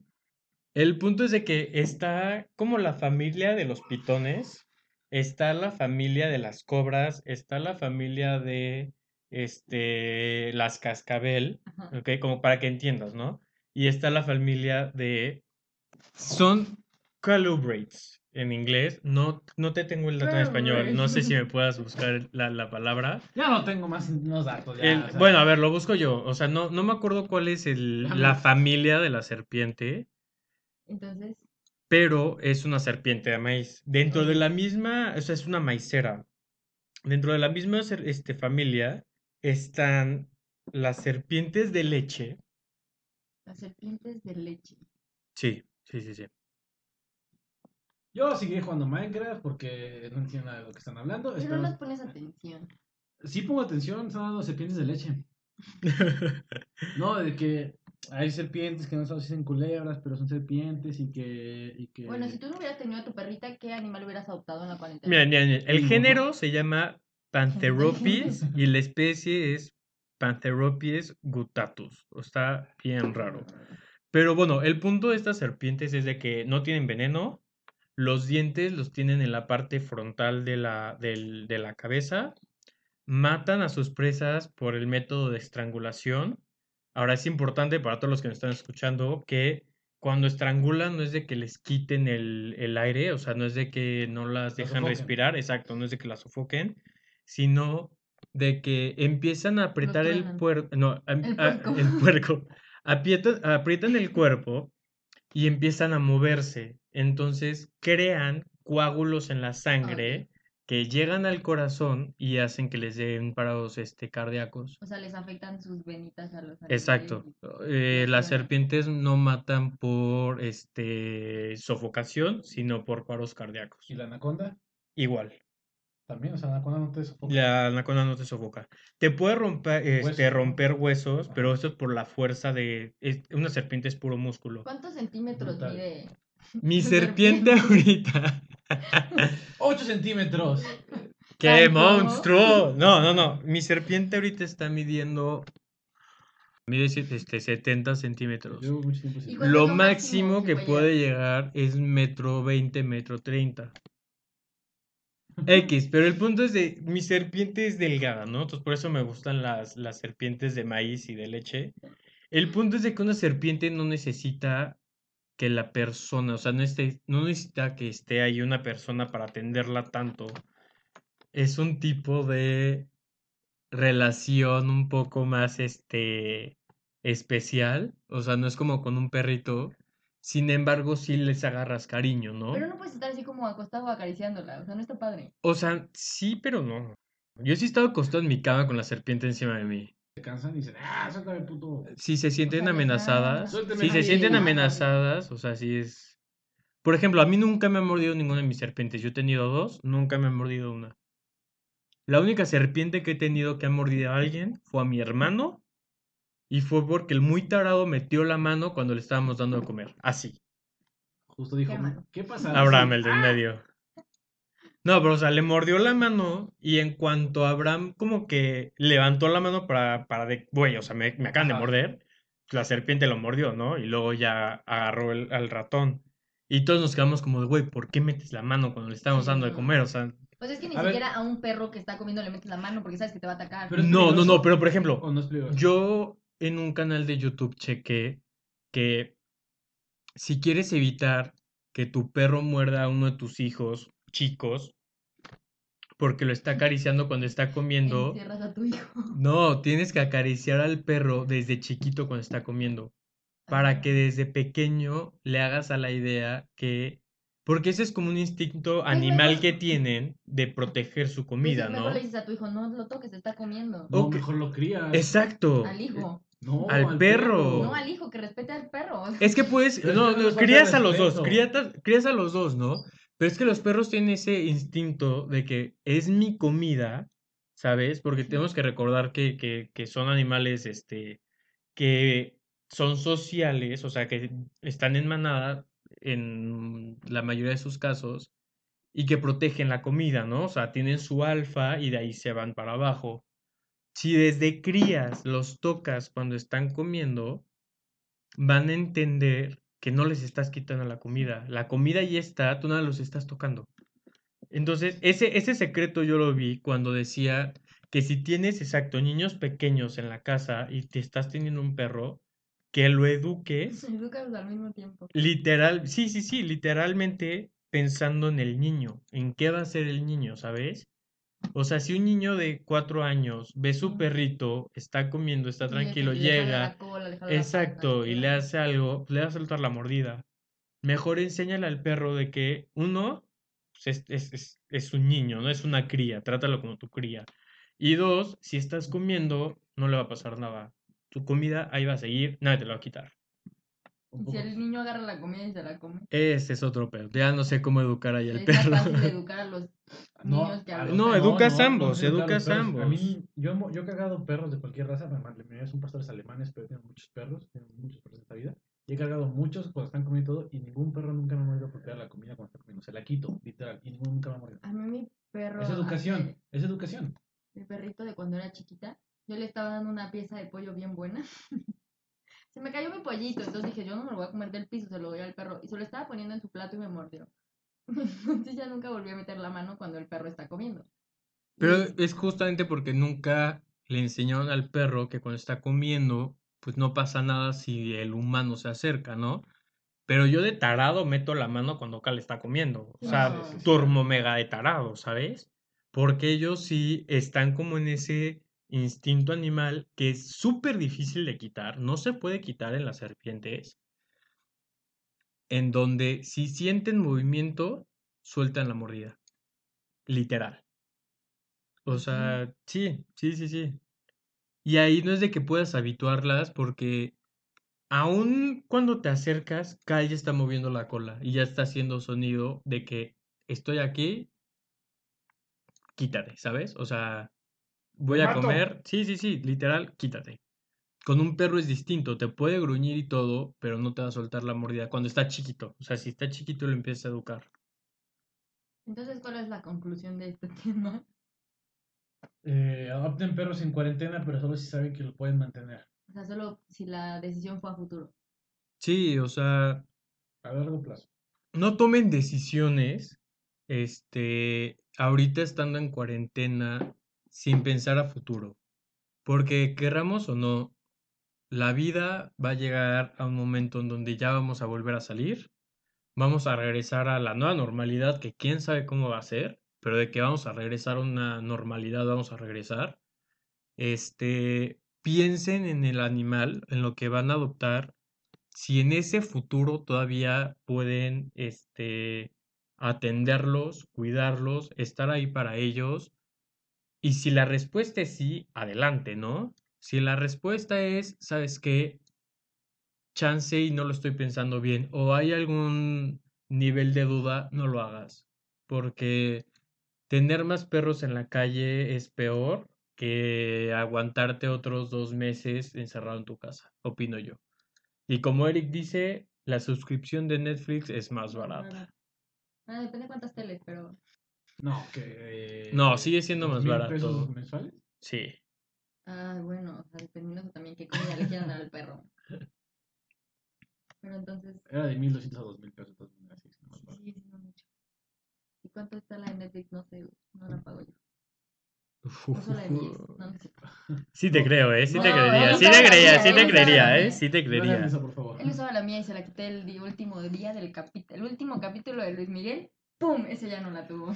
El punto es de que está como la familia de los pitones, está la familia de las cobras, está la familia de este, las cascabel, Ajá. ¿ok? Como para que entiendas, ¿no? Y está la familia de... Son colubrates en inglés. No, no te tengo el dato en español. No sé si me puedas buscar la, la palabra. Ya no tengo más unos datos. ya, El- o sea, bueno, a ver, lo busco yo. O sea, no, no me acuerdo cuál es el, la familia de la serpiente, Entonces, pero es una serpiente de maíz. Dentro de la misma, o sea, es una maicera. Dentro de la misma este, familia están las serpientes de leche. las serpientes de leche. Sí, sí, sí, sí. Yo seguiré jugando Minecraft porque no entiendo nada de lo que están hablando. Pero Espero- no les pones atención. Sí pongo atención, están de serpientes de leche. No, de que hay serpientes que no se dicen culebras, pero son serpientes y que... Y que... Bueno, si tú no hubieras tenido a tu perrita, ¿qué animal hubieras adoptado en la cuarentena? Mira, mira, mira, El género se llama Pantheropis y la especie es Pantheropis guttatus. Está bien raro. Pero bueno, el punto de estas serpientes es de que no tienen veneno. Los dientes los tienen en la parte frontal de la, del- de la cabeza. Matan a sus presas por el método de estrangulación. Ahora es importante para todos los que nos están escuchando que cuando estrangulan no es de que les quiten el, el aire, o sea, no es de que no las dejan respirar, exacto, no es de que las sofoquen, sino de que empiezan a apretar el puerco, no, am- El a- puerco. el puerco, aprietan, aprietan el cuerpo y empiezan a moverse. Entonces crean coágulos en la sangre que llegan al corazón y hacen que les den parados este, cardíacos. O sea, les afectan sus venitas a los Exacto. animales Eh, las serpientes no matan por este sofocación, sino por paros cardíacos. ¿Y la anaconda? Igual. También, o sea, anaconda no te sofoca. La anaconda no te sofoca. Te puede romper, este, romper huesos, pero esto es por la fuerza de... es- una serpiente es puro músculo. ¿Cuántos centímetros Brutal. mide? Mi serpiente ahorita. 8 centímetros. ¡Qué Tanto. monstruo! No, no, no. Mi serpiente ahorita está midiendo... Mide este, 70 centímetros. Llevo mucho tiempo sin- ¿Y cuánto Lo máximo que puede llegar es metro 20, metro 30. X, pero el punto es de, mi serpiente es delgada, ¿no? Entonces por eso me gustan las, las serpientes de maíz y de leche. El punto es de que una serpiente no necesita que la persona, o sea, no, esté, no necesita que esté ahí una persona para atenderla tanto. Es un tipo de relación un poco más, este, especial. O sea, no es como con un perrito. Sin embargo, sí les agarras cariño, ¿no? Pero no puedes estar así como acostado acariciándola. O sea, no está padre. O sea, sí, pero no. Yo sí he estado acostado en mi cama con la serpiente encima de mí. Se cansan y dicen, ah, suéltame, puto. Si se sienten sea, amenazadas, si se sienten amenazadas, o sea, sí es... Por ejemplo, a mí nunca me ha mordido ninguna de mis serpientes. Yo he tenido dos, nunca me ha mordido una. La única serpiente que he tenido que ha mordido a alguien fue a mi hermano y fue porque el muy tarado metió la mano cuando le estábamos dando de comer. Así. Justo dijo? ¿qué pasa? Abraham, el del medio. No, pero o sea, le mordió la mano y en cuanto Abraham como que levantó la mano para, para de, güey, o sea, me, me acaban de morder, la serpiente lo mordió, ¿no? Y luego ya agarró el, al ratón. Y todos nos quedamos como de, güey, ¿por qué metes la mano cuando le estamos dando de comer? O sea, Pues es que ni A ver. siquiera a un perro que está comiendo le metes la mano porque sabes que te va a atacar. Pero no, no, no, pero por ejemplo, ¿O no? Yo en un canal de YouTube chequé que si quieres evitar que tu perro muerda a uno de tus hijos chicos porque lo está acariciando cuando está comiendo, Encierras a tu hijo. no, tienes que acariciar al perro desde chiquito cuando está comiendo para que desde pequeño le hagas a la idea que porque ese es como un instinto animal mejor- que tienen de proteger su comida, Pues mejor ¿no? le dices a tu hijo, no lo toques, está comiendo. No, Ok. mejor lo crías. Exacto. Al hijo. No, Al perro. No al hijo, que respete al perro. Es que puedes, Pero es no, no crías a los dos, crías a los dos, ¿no? Pero es que los perros tienen ese instinto de que es mi comida, ¿sabes? Porque tenemos que recordar que, que, que son animales, este, que son sociales, o sea, que están en manada en la mayoría de sus casos y que protegen la comida, ¿no? O sea, tienen su alfa y de ahí se van para abajo. Si desde crías los tocas cuando están comiendo, van a entender que no les estás quitando la comida. La comida ya está, tú nada los estás tocando. Entonces, ese, ese secreto yo lo vi cuando decía que si tienes, exacto, niños pequeños en la casa y te estás teniendo un perro, que lo eduques. Educas al mismo tiempo. Literal, sí, sí, sí, literalmente pensando en el niño, en qué va a ser el niño, ¿sabes? O sea, si un niño de cuatro años ve su perrito, está comiendo, está tranquilo, llega, exacto, y le hace algo, le va a soltar la mordida. Mejor enséñale al perro de que uno pues, es, es, es, un niño, no es una cría, trátalo como tu cría. Y dos, si estás comiendo, no le va a pasar nada. Tu comida ahí va a seguir, nadie te la va a quitar. Si el niño agarra la comida y se la come. Ese es otro pedo. Ya no sé cómo educar ahí al perro. Es fácil educar a los niños que a los No, educas ambos, educas ambos. A mí, yo, yo he cargado perros de cualquier raza. Me son pastores alemanes, pero tienen muchos perros. Tienen muchos perros en esta vida. Y he cargado muchos cuando están comiendo todo. Y ningún perro nunca me ha mordido por pegar la comida cuando está comiendo. Se la quito, literal. Y ninguno nunca me ha mordido. A mí mi perro. Es educación, es educación. Mi perrito de cuando era chiquita, yo le estaba dando una pieza de pollo bien buena. se me cayó mi pollito, entonces dije, yo no me lo voy a comer del piso, se lo doy al perro. Y se lo estaba poniendo en su plato y me mordió. Entonces ya nunca volví a meter la mano cuando el perro está comiendo. Pero es justamente porque nunca le enseñaron al perro que cuando está comiendo, pues no pasa nada si el humano se acerca, ¿no? Pero yo de tarado meto la mano cuando Cal está comiendo. O sea, turmo mega de tarado, ¿sabes? Porque ellos sí están como en ese instinto animal que es súper difícil de quitar, no se puede quitar en las serpientes, en donde si sienten movimiento, sueltan la mordida. Literal. O sea, sí, sí, sí, sí. Y ahí no es de que puedas habituarlas porque aún cuando te acercas, Kai ya está moviendo la cola y ya está haciendo sonido de que estoy aquí, quítate, ¿sabes? O sea, voy a comer. Sí, sí, sí, literal, quítate. Con un perro es distinto, te puede gruñir y todo, pero no te va a soltar la mordida cuando está chiquito. O sea, si está chiquito lo empiezas a educar. Entonces, ¿cuál es la conclusión de este tema? Eh, adopten perros en cuarentena, pero solo si saben que lo pueden mantener. O sea, solo si la decisión fue a futuro. Sí, o sea. A largo plazo. No tomen decisiones, este, ahorita estando en cuarentena, sin pensar a futuro. Porque querramos o no, la vida va a llegar a un momento en donde ya vamos a volver a salir, vamos a regresar a la nueva normalidad, que quién sabe cómo va a ser, pero de que vamos a regresar a una normalidad, vamos a regresar. Este, piensen en el animal, en lo que van a adoptar, si en ese futuro todavía pueden, este, atenderlos, cuidarlos, estar ahí para ellos y si la respuesta es sí, adelante, ¿no? Si la respuesta es, ¿sabes qué? Chance y no lo estoy pensando bien, o hay algún nivel de duda, no lo hagas. Porque tener más perros en la calle es peor que aguantarte otros dos meses encerrado en tu casa, opino yo. Y como Eric dice, la suscripción de Netflix es más barata. Ah, depende de cuántas teles, pero no, que. no, sigue siendo más barato. pesos mensuales? Sí. Ah, bueno, o sea, dependiendo también qué comida le quieran dar al perro. Pero entonces. Era de 1200 a 2000 pesos. Así, sí, sí, no mucho. ¿Y cuánto está la de Netflix? No sé, no la pago yo. No la de 10, no, no sé. Sí te creo, ¿eh? Sí te creería, sí te creería, sí te creería, ¿eh? Sí te creería. Él usaba la mía y se la quité el último día del capítulo, el último capítulo de Luis Miguel ¡Pum! Ese ya no la tuvo.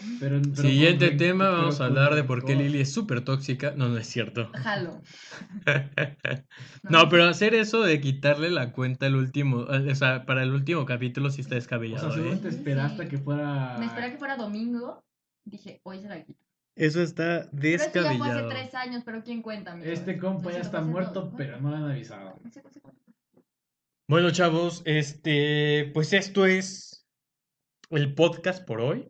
Siguiente tema, vamos a hablar de por qué Lili es súper tóxica. No, no es cierto. Jalo. no, pero hacer eso de quitarle la cuenta el último, o sea, para el último capítulo sí está descabellado. O sea, ¿eh? te esperaste que fuera... Me esperé que fuera domingo. Dije, hoy se la quito. Eso está descabellado. Pero eso ya fue hace tres años, pero ¿quién cuenta? Este compa ya está muerto, pero no lo han avisado. Bueno, chavos, este, pues esto es el podcast por hoy.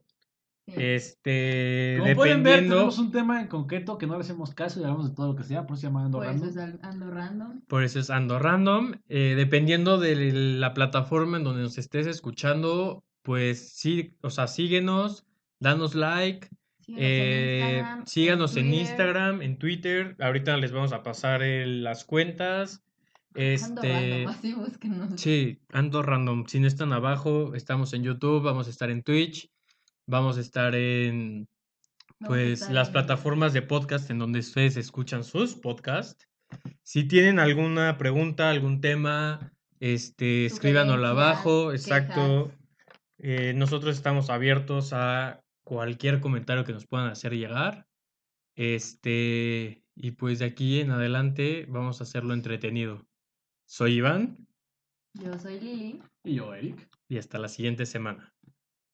Este, Como pueden ver, tenemos un tema en concreto que no le hacemos caso y hablamos de todo lo que sea, por eso se llama Ando por Random. Eso es Ando Random. Por eso es Ando Random. Eh, dependiendo de la plataforma en donde nos estés escuchando, pues sí, o sea, síguenos, danos like. Síganos en Eh, Instagram, en síganos en Twitter. Instagram, en Twitter. Ahorita les vamos a pasar el- las cuentas. Ando Este, random, así búsquenos. sí, ando random. Si no están abajo, estamos en YouTube, vamos a estar en Twitch, vamos a estar en pues estar las en- plataformas de podcast en donde ustedes escuchan sus podcasts. Si tienen alguna pregunta, algún tema, este, escríbanoslo abajo, exacto. Eh, nosotros estamos abiertos a cualquier comentario que nos puedan hacer llegar. Este, y pues de aquí en adelante vamos a hacerlo entretenido. Soy Iván Yo soy Lili. Y yo, Eric. y hasta la siguiente semana.